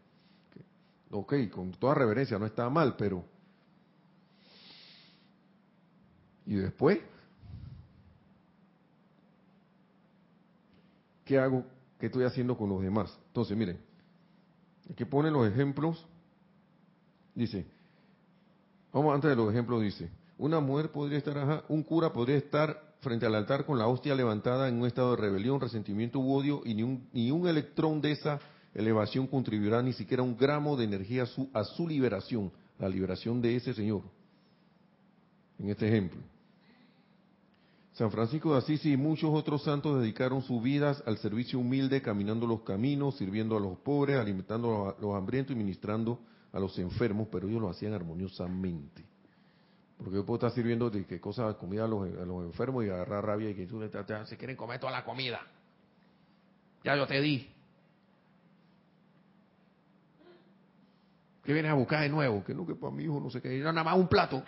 Ok, con toda reverencia, no está mal, pero... ¿Y después? ¿Qué hago? ¿Qué estoy haciendo con los demás? Entonces, miren, aquí ponen los ejemplos. Dice, vamos antes de los ejemplos, dice, una mujer podría estar, un cura podría estar frente al altar con la hostia levantada en un estado de rebelión, resentimiento u odio, y ni un, ni un electrón de esa elevación contribuirá ni siquiera un gramo de energía a su, a su liberación, la liberación de ese Señor. En este ejemplo. San Francisco de Asís y muchos otros santos dedicaron sus vidas al servicio humilde, caminando los caminos, sirviendo a los pobres, alimentando a los hambrientos y ministrando a los enfermos, pero ellos lo hacían armoniosamente. Porque yo puedo estar sirviendo de qué cosa, comida a los, enfermos y agarrar rabia y que tú se quieren comer toda la comida. Ya yo te di. ¿Qué vienes a buscar de nuevo? Que no, que para mi hijo no sé qué. Nada más un plato.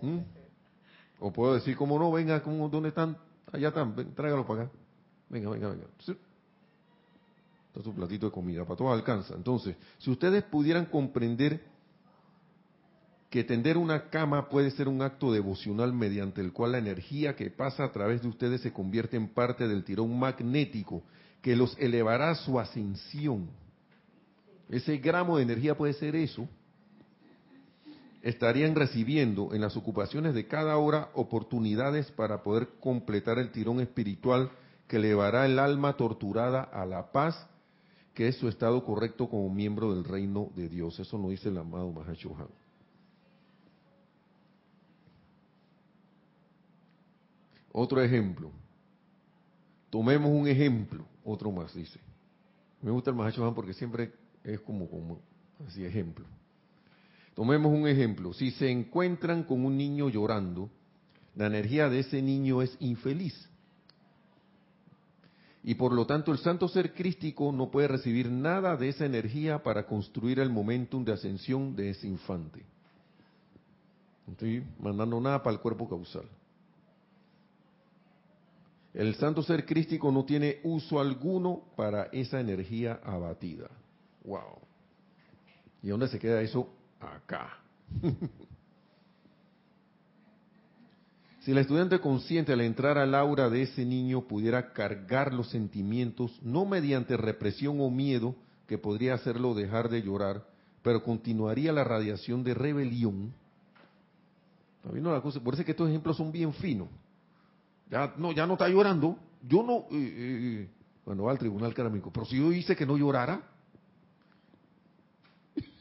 ¿Mm? O puedo decir, como no, venga, como, ¿dónde están? Allá están, tráigalo para acá. Venga, venga, venga. Está su platito de comida, para todos alcanza. Entonces, si ustedes pudieran comprender que tender una cama puede ser un acto devocional mediante el cual la energía que pasa a través de ustedes se convierte en parte del tirón magnético que los elevará a su ascensión. Ese gramo de energía puede ser eso. Estarían recibiendo en las ocupaciones de cada hora oportunidades para poder completar el tirón espiritual que elevará el alma torturada a la paz que es su estado correcto como miembro del reino de Dios. Eso lo dice el amado Mahashohan. Otro ejemplo. Tomemos un ejemplo. Otro más, dice. Me gusta el Mahashohan porque siempre es como, como así ejemplo. Tomemos un ejemplo. Si se encuentran con un niño llorando, la energía de ese niño es infeliz y por lo tanto el santo ser crístico no puede recibir nada de esa energía para construir el momentum de ascensión de ese infante. No estoy mandando nada para el cuerpo causal. El santo ser crístico no tiene uso alguno para esa energía abatida. Wow. ¿Y dónde se queda eso? Acá. <laughs> Si el estudiante consciente al entrar al aura de ese niño pudiera cargar los sentimientos, no mediante represión o miedo, que podría hacerlo dejar de llorar, pero continuaría la radiación de rebelión. Por eso que estos ejemplos son bien finos. Ya no, ya no está llorando. Yo no, eh, eh, eh, bueno, va al tribunal carámico, pero si yo hice que no llorara,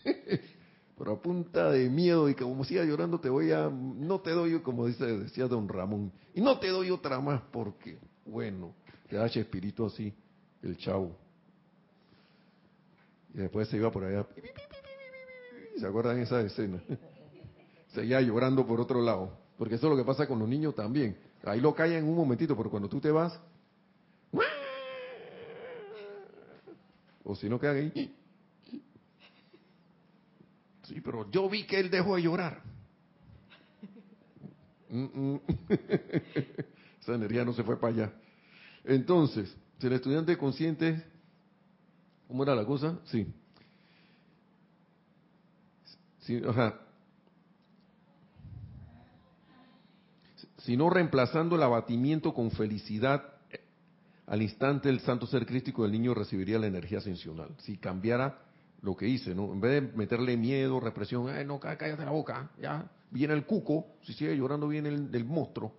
<laughs> pero a punta de miedo y como siga llorando te voy a, no te doy, como dice, decía don Ramón, y no te doy otra más porque, bueno, te da espíritu así, el chavo. Y después se iba por allá, ¿se acuerdan esa escena? <laughs> Seguía llorando por otro lado, porque eso es lo que pasa con los niños también. Ahí lo callan un momentito, pero cuando tú te vas, o si no quedan ahí, Sí, pero yo vi que él dejó de llorar. <laughs> Esa energía no se fue para allá. Entonces, si el estudiante consciente, ¿cómo era la cosa? Sí. sí ajá. Sino reemplazando el abatimiento con felicidad, al instante el santo ser crístico del niño recibiría la energía ascensional. Si cambiara lo que hice, ¿no? En vez de meterle miedo, represión, ay, no, cállate la boca, ya, viene el cuco, si sigue llorando viene el monstruo.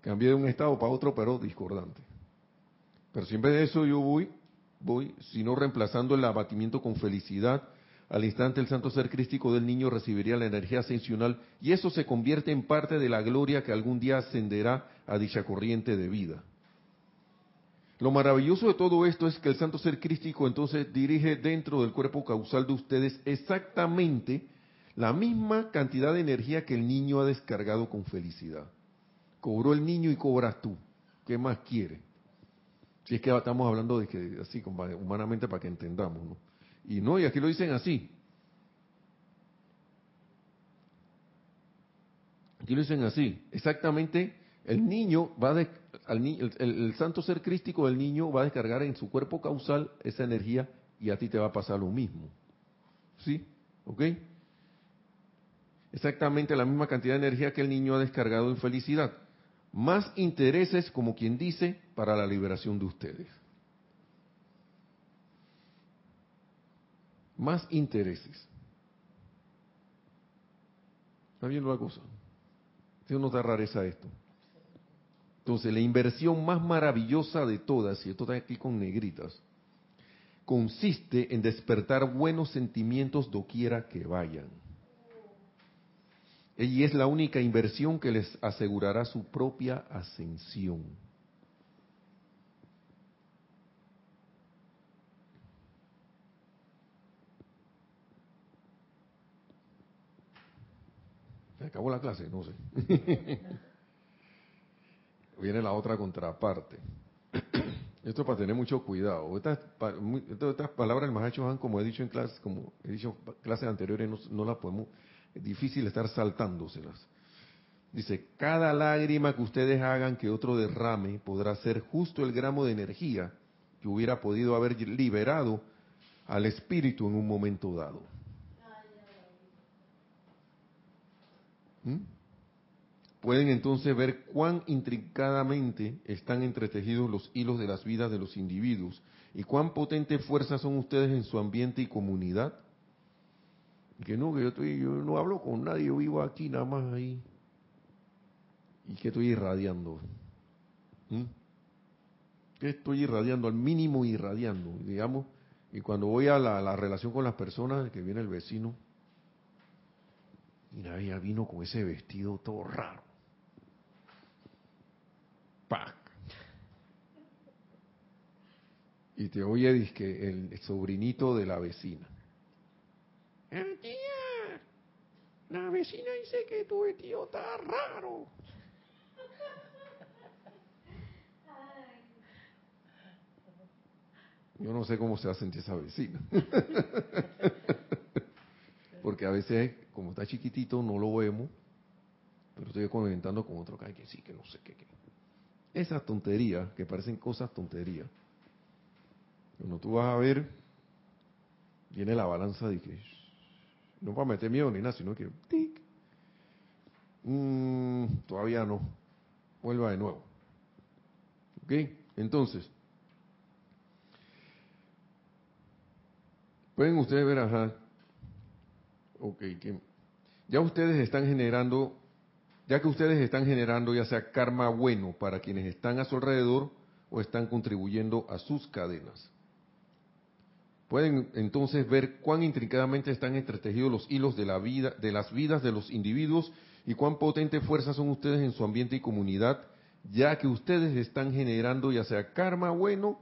Cambié de un estado para otro, pero discordante. Pero si en vez de eso yo voy, voy, sino reemplazando el abatimiento con felicidad, al instante el santo ser crístico del niño recibiría la energía ascensional y eso se convierte en parte de la gloria que algún día ascenderá a dicha corriente de vida. Lo maravilloso de todo esto es que el santo ser crístico entonces dirige dentro del cuerpo causal de ustedes exactamente la misma cantidad de energía que el niño ha descargado con felicidad. Cobró el niño y cobras tú. ¿Qué más quiere? Si es que estamos hablando de que así humanamente para que entendamos, ¿no? Y no, aquí lo dicen así. Aquí lo dicen así. Exactamente, el niño va a, el, santo ser crístico del niño va a descargar en su cuerpo causal esa energía y a ti te va a pasar lo mismo. ¿Sí? ¿Ok? Exactamente la misma cantidad de energía que el niño ha descargado en felicidad. Más intereses, como quien dice, para la liberación de ustedes. Más intereses. ¿Está viendo la cosa? ¿Sí no da rareza esto? Entonces, la inversión más maravillosa de todas, y esto está aquí con negritas, consiste en despertar buenos sentimientos doquiera que vayan. Y es la única inversión que les asegurará su propia ascensión. Se acabó la clase, no sé. <laughs> Viene la otra contraparte. <clears throat> Esto para tener mucho cuidado. Estas, estas palabras más hechos como he dicho en clases, como he dicho clases anteriores, no, no las podemos, es difícil estar saltándoselas. Dice, cada lágrima que ustedes hagan que otro derrame podrá ser justo el gramo de energía que hubiera podido haber liberado al espíritu en un momento dado. ¿Mm? Pueden entonces ver cuán intrincadamente están entretejidos los hilos de las vidas de los individuos y cuán potente fuerza son ustedes en su ambiente y comunidad. Que no, que yo, estoy, yo no hablo con nadie, yo vivo aquí nada más ahí. Y que estoy irradiando. ¿Mm? Que estoy irradiando, al mínimo irradiando, digamos. Y cuando voy a la, la relación con las personas, que viene el vecino, y nadie vino con ese vestido todo raro. Y te oye que el sobrinito de la vecina. Tía, la vecina dice que tu vestido está raro. Yo no sé cómo se va a sentir esa vecina. <laughs> Porque a veces, como está chiquitito, no lo vemos. Pero estoy comentando con otro que sí, que no sé qué. qué. Esas tonterías, que parecen cosas tonterías. Cuando tú vas a ver, viene la balanza de que, no para meter miedo ni nada, sino que, tic, mm, todavía no, vuelva de nuevo. ¿Ok? Entonces, pueden ustedes ver, ajá, ok, que ya ustedes están generando ya que ustedes están generando ya sea karma bueno para quienes están a su alrededor o están contribuyendo a sus cadenas. Pueden entonces ver cuán intrincadamente están entretejidos los hilos de la vida, de las vidas de los individuos y cuán potente fuerza son ustedes en su ambiente y comunidad, ya que ustedes están generando ya sea karma bueno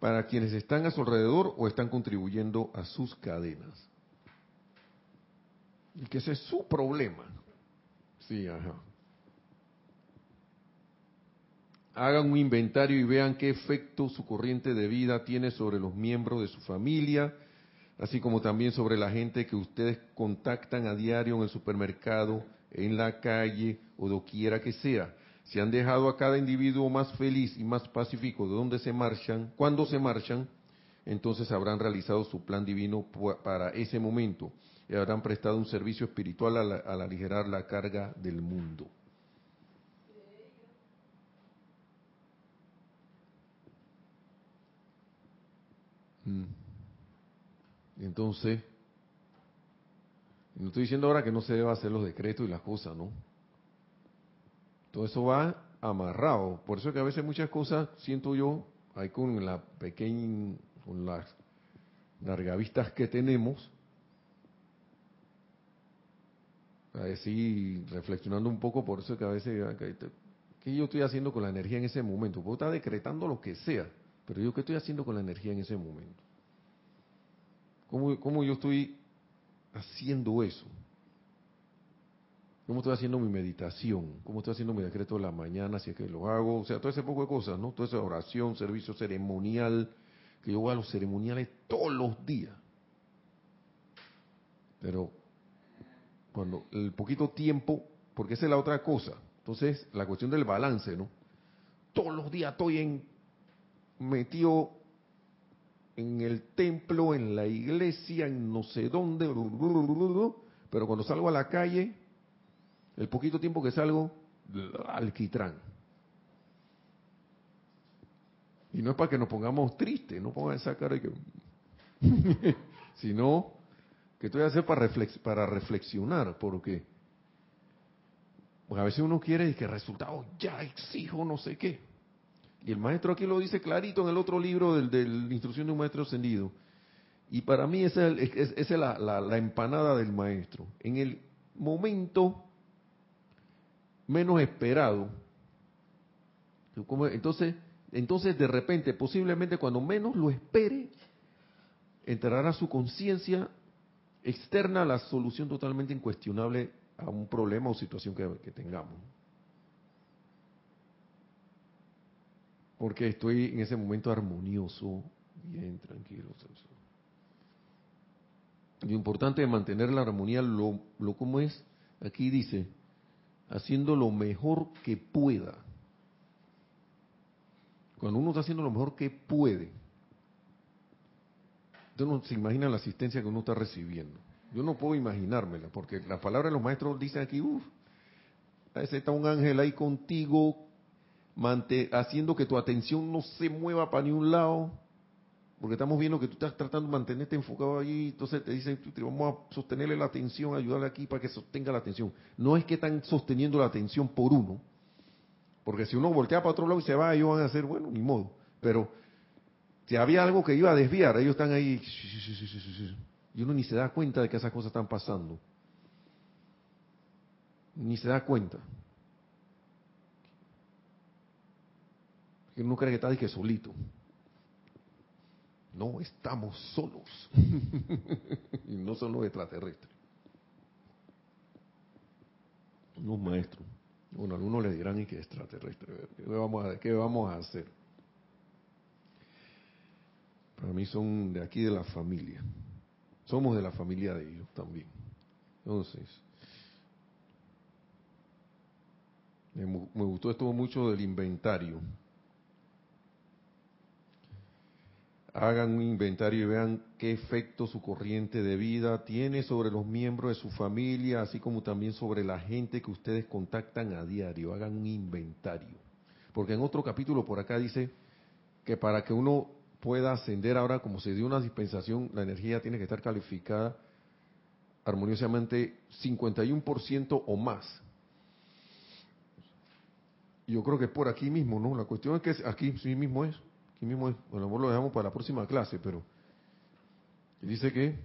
para quienes están a su alrededor o están contribuyendo a sus cadenas. Y que ese es su problema. Sí, ajá. Hagan un inventario y vean qué efecto su corriente de vida tiene sobre los miembros de su familia, así como también sobre la gente que ustedes contactan a diario en el supermercado, en la calle o doquiera que sea. Si han dejado a cada individuo más feliz y más pacífico de donde se marchan, cuando se marchan, entonces habrán realizado su plan divino para ese momento y habrán prestado un servicio espiritual al, aligerar la carga del mundo. Mm. Entonces, no estoy diciendo ahora que no se deba hacer los decretos y las cosas, ¿no? Todo eso va amarrado. Por eso que a veces muchas cosas siento yo, ahí con la pequeña, con las largavistas que tenemos, así reflexionando un poco por eso que a veces, ¿qué yo estoy haciendo con la energía en ese momento? Puedo estar decretando lo que sea, pero yo qué estoy haciendo con la energía en ese momento? ¿Cómo, cómo yo estoy haciendo eso? ¿Cómo estoy haciendo mi meditación? ¿Cómo estoy haciendo mi decreto de la mañana? Si es que lo hago. O sea, todo ese poco de cosas, ¿no? Toda esa oración, servicio ceremonial, que yo voy a los ceremoniales todos los días. Pero cuando el poquito tiempo, porque esa es la otra cosa. Entonces, la cuestión del balance, ¿no? Todos los días estoy en, metido en el templo, en la iglesia, en no sé dónde, pero cuando salgo a la calle, el poquito tiempo que salgo, alquitrán. Y no es para que nos pongamos tristes, no pongan esa cara que... <laughs> sino que estoy hacer para, para reflexionar, porque pues a veces uno quiere que el resultado ya exijo no sé qué. Y el maestro aquí lo dice clarito en el otro libro del, de la instrucción de un maestro ascendido. Y para mí esa es, la, la empanada del maestro. En el momento menos esperado, entonces, entonces de repente, posiblemente cuando menos lo espere, entrará su conciencia externa la solución totalmente incuestionable a un problema o situación que, tengamos. Porque estoy en ese momento armonioso, bien tranquilo. Lo importante es mantener la armonía, lo, lo como es, aquí dice, haciendo lo mejor que pueda. Cuando uno está haciendo lo mejor que puede, uno no se imagina la asistencia que uno está recibiendo. Yo no puedo imaginármela, porque las palabras de los maestros dicen aquí, uff, ese está un ángel ahí contigo, haciendo que tu atención no se mueva para ni un lado, porque estamos viendo que tú estás tratando de mantenerte enfocado allí, entonces te dicen, vamos a sostenerle la atención, ayudarle aquí para que sostenga la atención. No es que están sosteniendo la atención por uno, porque si uno voltea para otro lado y se va, ellos van a hacer, bueno, ni modo, pero si había algo que iba a desviar, ellos están ahí, y uno ni se da cuenta de que esas cosas están pasando. Ni se da cuenta. Uno cree que está que solito. No estamos solos. <laughs> y no son los extraterrestres. Unos maestros. Bueno, algunos le dirán y que extraterrestre. ¿Qué vamos a, qué vamos a hacer? Para mí son de aquí de la familia. Somos de la familia de ellos también. Entonces, me, me gustó esto mucho del inventario. hagan un inventario y vean qué efecto su corriente de vida tiene sobre los miembros de su familia, así como también sobre la gente que ustedes contactan a diario. Hagan un inventario. Porque en otro capítulo por acá dice que para que uno pueda ascender ahora, como se dio una dispensación, la energía tiene que estar calificada armoniosamente 51% o más. Yo creo que es por aquí mismo, ¿no? La cuestión es que aquí sí mismo es. Aquí mismo, bueno, lo dejamos para la próxima clase, pero dice que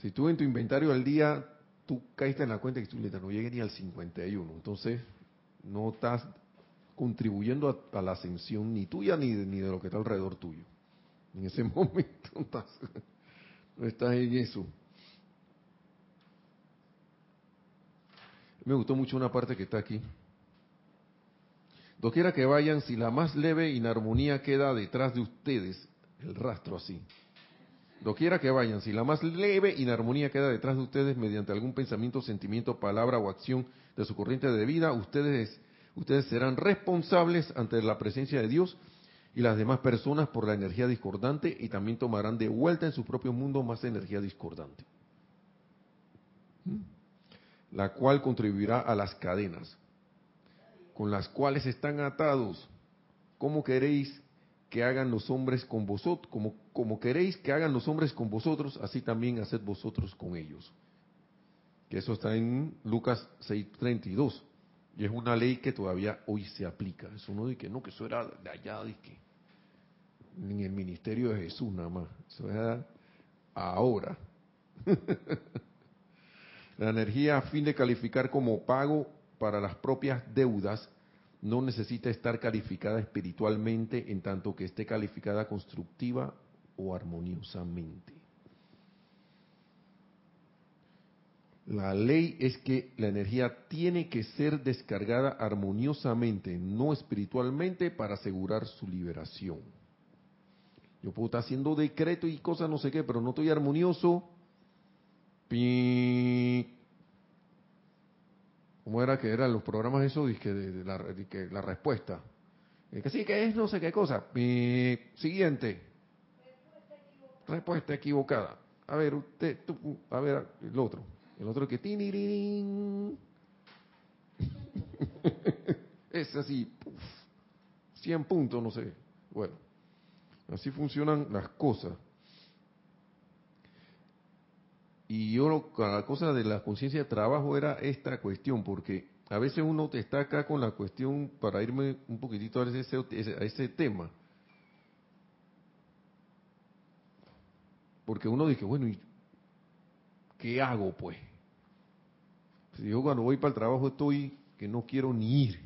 si tú en tu inventario al día, tú caíste en la cuenta que tú no llegues ni al 51, entonces no estás contribuyendo a, la ascensión ni tuya ni de, ni de lo que está alrededor tuyo. En ese <laughs> momento no estás en eso. Me gustó mucho una parte que está aquí, Doquiera que vayan, si la más leve inarmonía queda detrás de ustedes, el rastro así. Doquiera que vayan, si la más leve inarmonía queda detrás de ustedes mediante algún pensamiento, sentimiento, palabra o acción de su corriente de vida, ustedes, ustedes serán responsables ante la presencia de Dios y las demás personas por la energía discordante y también tomarán de vuelta en su propio mundo más energía discordante, ¿Mm? la cual contribuirá a las cadenas con las cuales están atados. ¿Cómo queréis que hagan los hombres con vosotros? Como, como queréis que hagan los hombres con vosotros, así también haced vosotros con ellos. Eso está en Lucas 6:32. Y es una ley que todavía hoy se aplica. Eso no de que no, que eso era de allá, de que en el ministerio de Jesús nada más. Eso era ahora. <laughs> La energía a fin de calificar como pago para las propias deudas no necesita estar calificada espiritualmente en tanto que esté calificada constructiva o armoniosamente. La ley es que la energía tiene que ser descargada armoniosamente, no espiritualmente, para asegurar su liberación. Yo puedo estar haciendo decreto y cosas no sé qué, pero no estoy armonioso. ¿Cómo era que eran los programas esos? Dice de, la, que la respuesta. que sí, que es no sé qué cosa. Siguiente. Respuesta equivocada. A ver, usted, a ver, el otro. El otro que... <laughs> es así. 100 puntos, no sé. Bueno. Así funcionan las cosas. Y yo, la cosa de la conciencia de trabajo era esta cuestión, porque a veces uno está acá con la cuestión, para irme un poquitito a ese, a ese tema. Porque uno dice, bueno, ¿y qué hago pues? Yo cuando voy para el trabajo estoy que no quiero ni ir,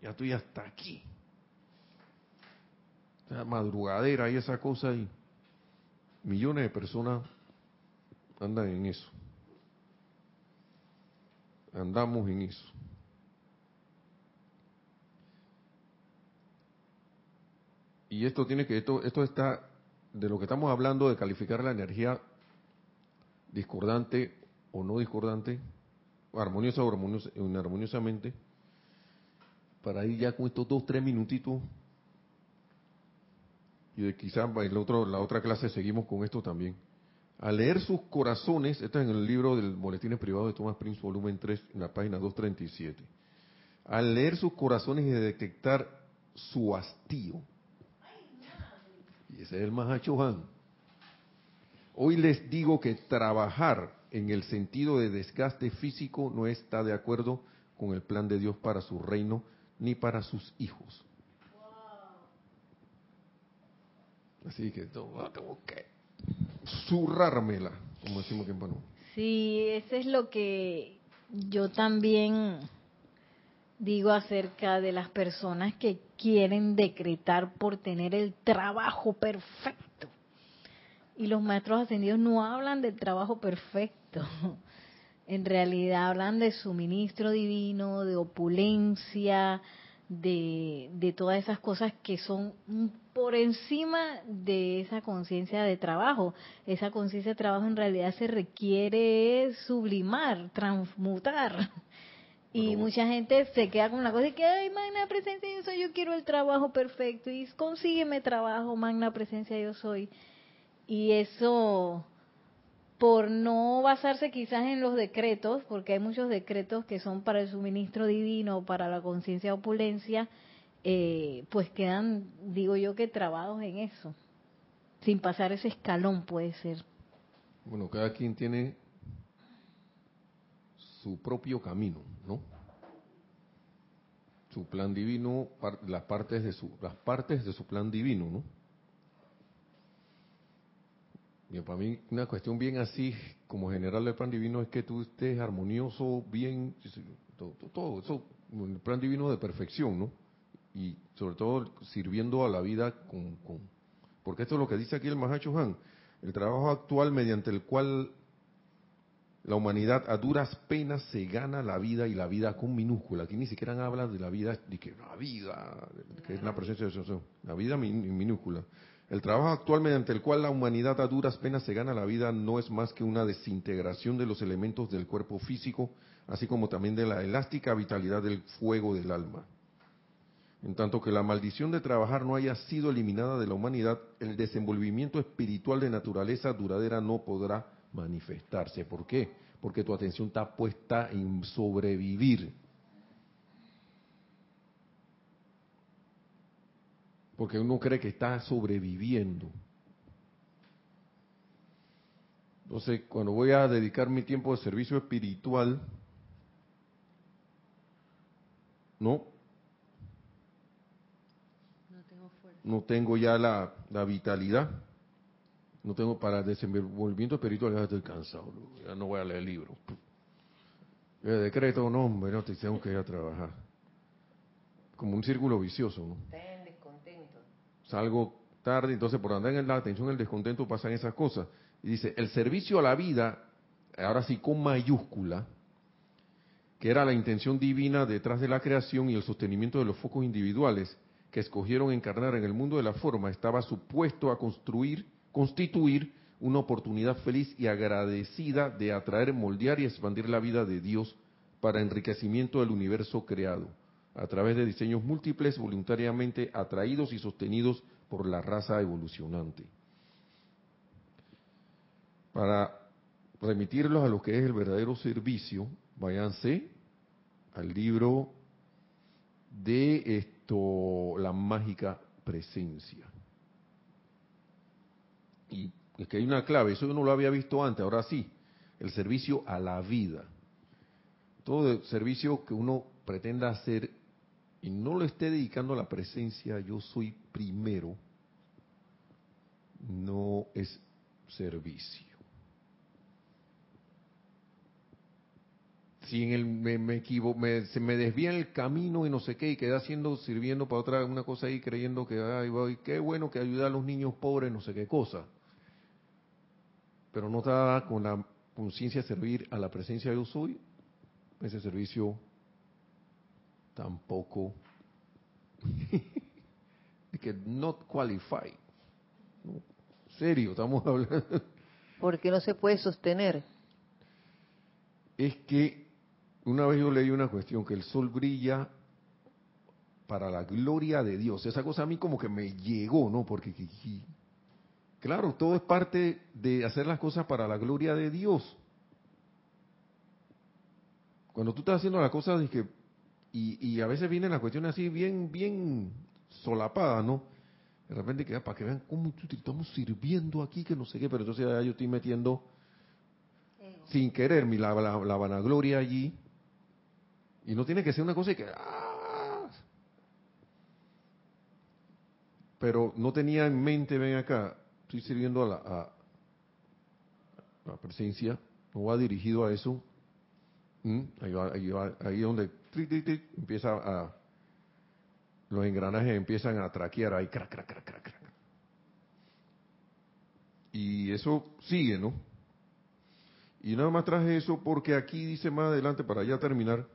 ya estoy hasta aquí madrugadera y esa cosa y millones de personas andan en eso. Andamos en eso. Y esto tiene que, esto, esto está, de lo que estamos hablando, de calificar la energía discordante o no discordante, armoniosa o armoniosamente, para ir ya con estos dos, tres minutitos y de quizá el otro, la otra clase seguimos con esto también. Al leer sus corazones, esto es en el libro del Boletines Privados de Thomas Prince, volumen 3, en la página 237. Al leer sus corazones y detectar su hastío, y ese es el Mahachohan, hoy les digo que trabajar en el sentido de desgaste físico no está de acuerdo con el plan de Dios para su reino ni para sus hijos. Así que tengo que zurrármela, como decimos en Panamá. Sí, eso es lo que yo también digo acerca de las personas que quieren decretar por tener el trabajo perfecto. Y los maestros ascendidos no hablan del trabajo perfecto. <laughs> En realidad hablan de suministro divino, de opulencia, de, de todas esas cosas que son por encima de esa conciencia de trabajo. Esa conciencia de trabajo en realidad se requiere sublimar, transmutar. <laughs> Y mucha gente se queda con la cosa de que, ay, magna presencia yo soy, yo quiero el trabajo perfecto y consígueme trabajo, magna presencia yo soy. Y eso por no basarse quizás en los decretos, porque hay muchos decretos que son para el suministro divino, para la conciencia opulencia, eh, pues quedan, digo yo, que trabados en eso, sin pasar ese escalón puede ser. Bueno, cada quien tiene su propio camino, ¿no? Su plan divino, las partes de su, las partes de su plan divino, ¿no? Para mí una cuestión bien así, como general del plan divino, es que tú estés armonioso, bien, todo, todo eso, el plan divino de perfección, ¿no? Y sobre todo sirviendo a la vida con, con porque esto es lo que dice aquí el Mahacho Han, el trabajo actual mediante el cual la humanidad a duras penas se gana la vida y la vida con minúscula. Aquí ni siquiera habla de la vida, de que la vida, que es la presencia de la vida en minúscula. El trabajo actual mediante el cual la humanidad a duras penas se gana la vida no es más que una desintegración de los elementos del cuerpo físico, así como también de la elástica vitalidad del fuego del alma. En tanto que la maldición de trabajar no haya sido eliminada de la humanidad, el desenvolvimiento espiritual de naturaleza duradera no podrá manifestarse. ¿Por qué? Porque tu atención está puesta en sobrevivir, porque uno cree que está sobreviviendo. Entonces, cuando voy a dedicar mi tiempo de servicio espiritual, no, no tengo, ya la, vitalidad, no tengo para desenvolvimiento espiritual, ya estoy cansado, ya no voy a leer el libro. El decreto, no, hombre, no, tengo que ir a trabajar. Como un círculo vicioso, ¿no? Salgo tarde, entonces por andar en la atención, el descontento pasan esas cosas. Y dice, el servicio a la vida, ahora sí con mayúscula, que era la intención divina detrás de la creación y el sostenimiento de los focos individuales, que escogieron encarnar en el mundo de la forma estaba supuesto a construir, constituir una oportunidad feliz y agradecida de atraer, moldear y expandir la vida de Dios para enriquecimiento del universo creado, a través de diseños múltiples voluntariamente atraídos y sostenidos por la raza evolucionante. Para remitirlos a lo que es el verdadero servicio, váyanse al libro de esto, la mágica presencia. Y es que hay una clave, eso yo no lo había visto antes, ahora sí, el servicio a la vida. Todo servicio que uno pretenda hacer y no lo esté dedicando a la presencia, yo soy primero, no es servicio. si en el me, me equivoco, se me desvía el camino y no sé qué, y queda haciendo, sirviendo para otra una cosa ahí, creyendo que ay, qué bueno que ayuda a los niños pobres, no sé qué cosa. Pero no está con la conciencia de servir a la presencia yo soy, ese servicio tampoco <laughs> que not qualify. Serio, estamos hablando. Porque no se puede sostener. Es que una vez yo leí una cuestión, que el sol brilla para la gloria de Dios. Esa cosa a mí como que me llegó, ¿no? Porque, claro, todo es parte de hacer las cosas para la gloria de Dios. Cuando tú estás haciendo las cosas y, y a veces vienen las cuestiones así bien, bien solapadas, ¿no? De repente queda para que vean cómo estamos sirviendo aquí, que no sé qué, pero entonces ya yo estoy metiendo sin querer mi, la, la vanagloria allí y no tiene que ser una cosa que... ¡ah! Pero no tenía en mente, ven acá, estoy sirviendo a la, a, la presencia, no va dirigido a eso. Ahí, va, ahí, va, ahí donde empieza a... Los engranajes empiezan a traquear ahí, crack, crack, crack, crack, crack. Y eso sigue, ¿no? Y nada más traje eso porque aquí dice más adelante, para ya terminar,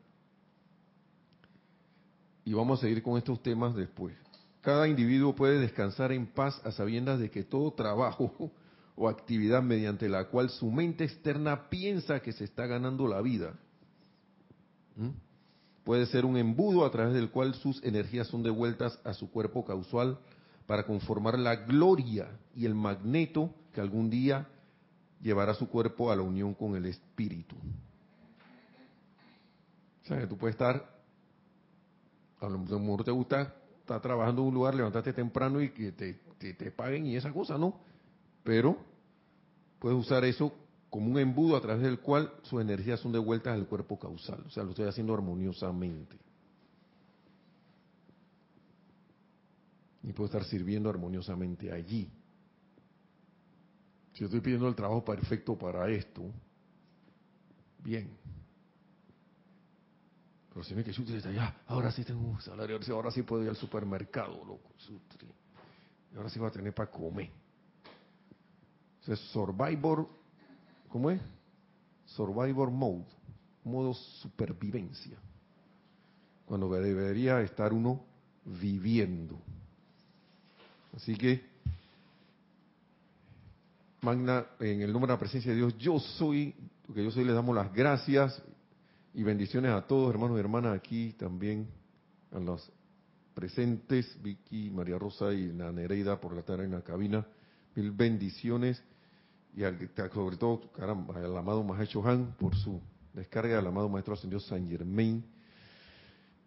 y vamos a seguir con estos temas después. Cada individuo puede descansar en paz a sabiendas de que todo trabajo <laughs> o actividad mediante la cual su mente externa piensa que se está ganando la vida, puede ser un embudo a través del cual sus energías son devueltas a su cuerpo causal para conformar la gloria y el magneto que algún día llevará su cuerpo a la unión con el espíritu. O sea, que tú puedes estar a lo mejor te gusta estar trabajando en un lugar, levantarte temprano y que te, te, paguen y esa cosa, ¿no? Pero puedes usar eso como un embudo a través del cual sus energías son devueltas al cuerpo causal. O sea, lo estoy haciendo armoniosamente. Y puedo estar sirviendo armoniosamente allí. Si yo estoy pidiendo el trabajo perfecto para esto, bien. Pero si me que ya, ahora sí tengo un salario, ahora sí puedo ir al supermercado, loco. Y ahora sí voy a tener para comer. O Survivor, ¿cómo es? Survivor Mode, modo supervivencia. Cuando debería estar uno viviendo. Así que, Magna, en el nombre de la presencia de Dios, yo soy, porque yo soy, le damos las gracias y bendiciones a todos, hermanos y hermanas, aquí también, a los presentes, Vicky, María Rosa y la Nereida por la tarde en la cabina. Mil bendiciones. Y sobre todo, al amado Maestro Han por su descarga, al amado Maestro Ascendido San Germain.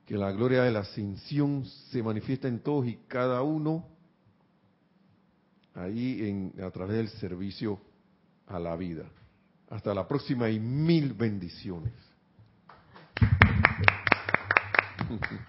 Que la gloria de la ascensión se manifiesta en todos y cada uno ahí en, a través del servicio a la vida. Hasta la próxima y mil bendiciones. <laughs>